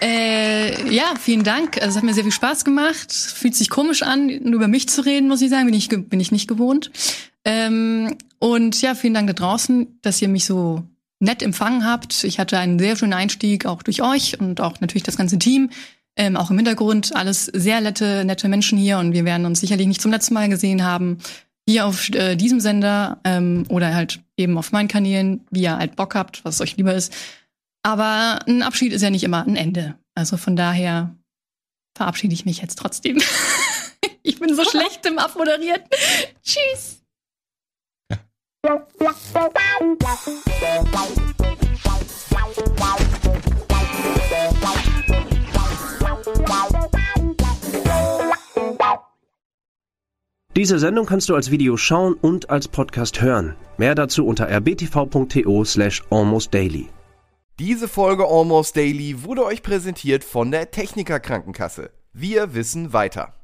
Äh, ja, vielen Dank. Also, es hat mir sehr viel Spaß gemacht. Fühlt sich komisch an, nur über mich zu reden, muss ich sagen. Bin ich, bin ich nicht gewohnt. Ähm, und ja, vielen Dank da draußen, dass ihr mich so nett empfangen habt. Ich hatte einen sehr schönen Einstieg, auch durch euch und auch natürlich das ganze Team. Ähm, auch im Hintergrund alles sehr nette, nette Menschen hier und wir werden uns sicherlich nicht zum letzten Mal gesehen haben. Hier auf äh, diesem Sender ähm, oder halt eben auf meinen Kanälen, wie ihr halt Bock habt, was euch lieber ist. Aber ein Abschied ist ja nicht immer ein Ende. Also von daher verabschiede ich mich jetzt trotzdem. [LAUGHS] ich bin so [LAUGHS] schlecht im Abmoderieren. Tschüss.
Diese Sendung kannst du als Video schauen und als Podcast hören. Mehr dazu unter rbtv.to slash almostdaily.
Diese Folge Almost Daily wurde euch präsentiert von der Techniker Krankenkasse. Wir wissen weiter.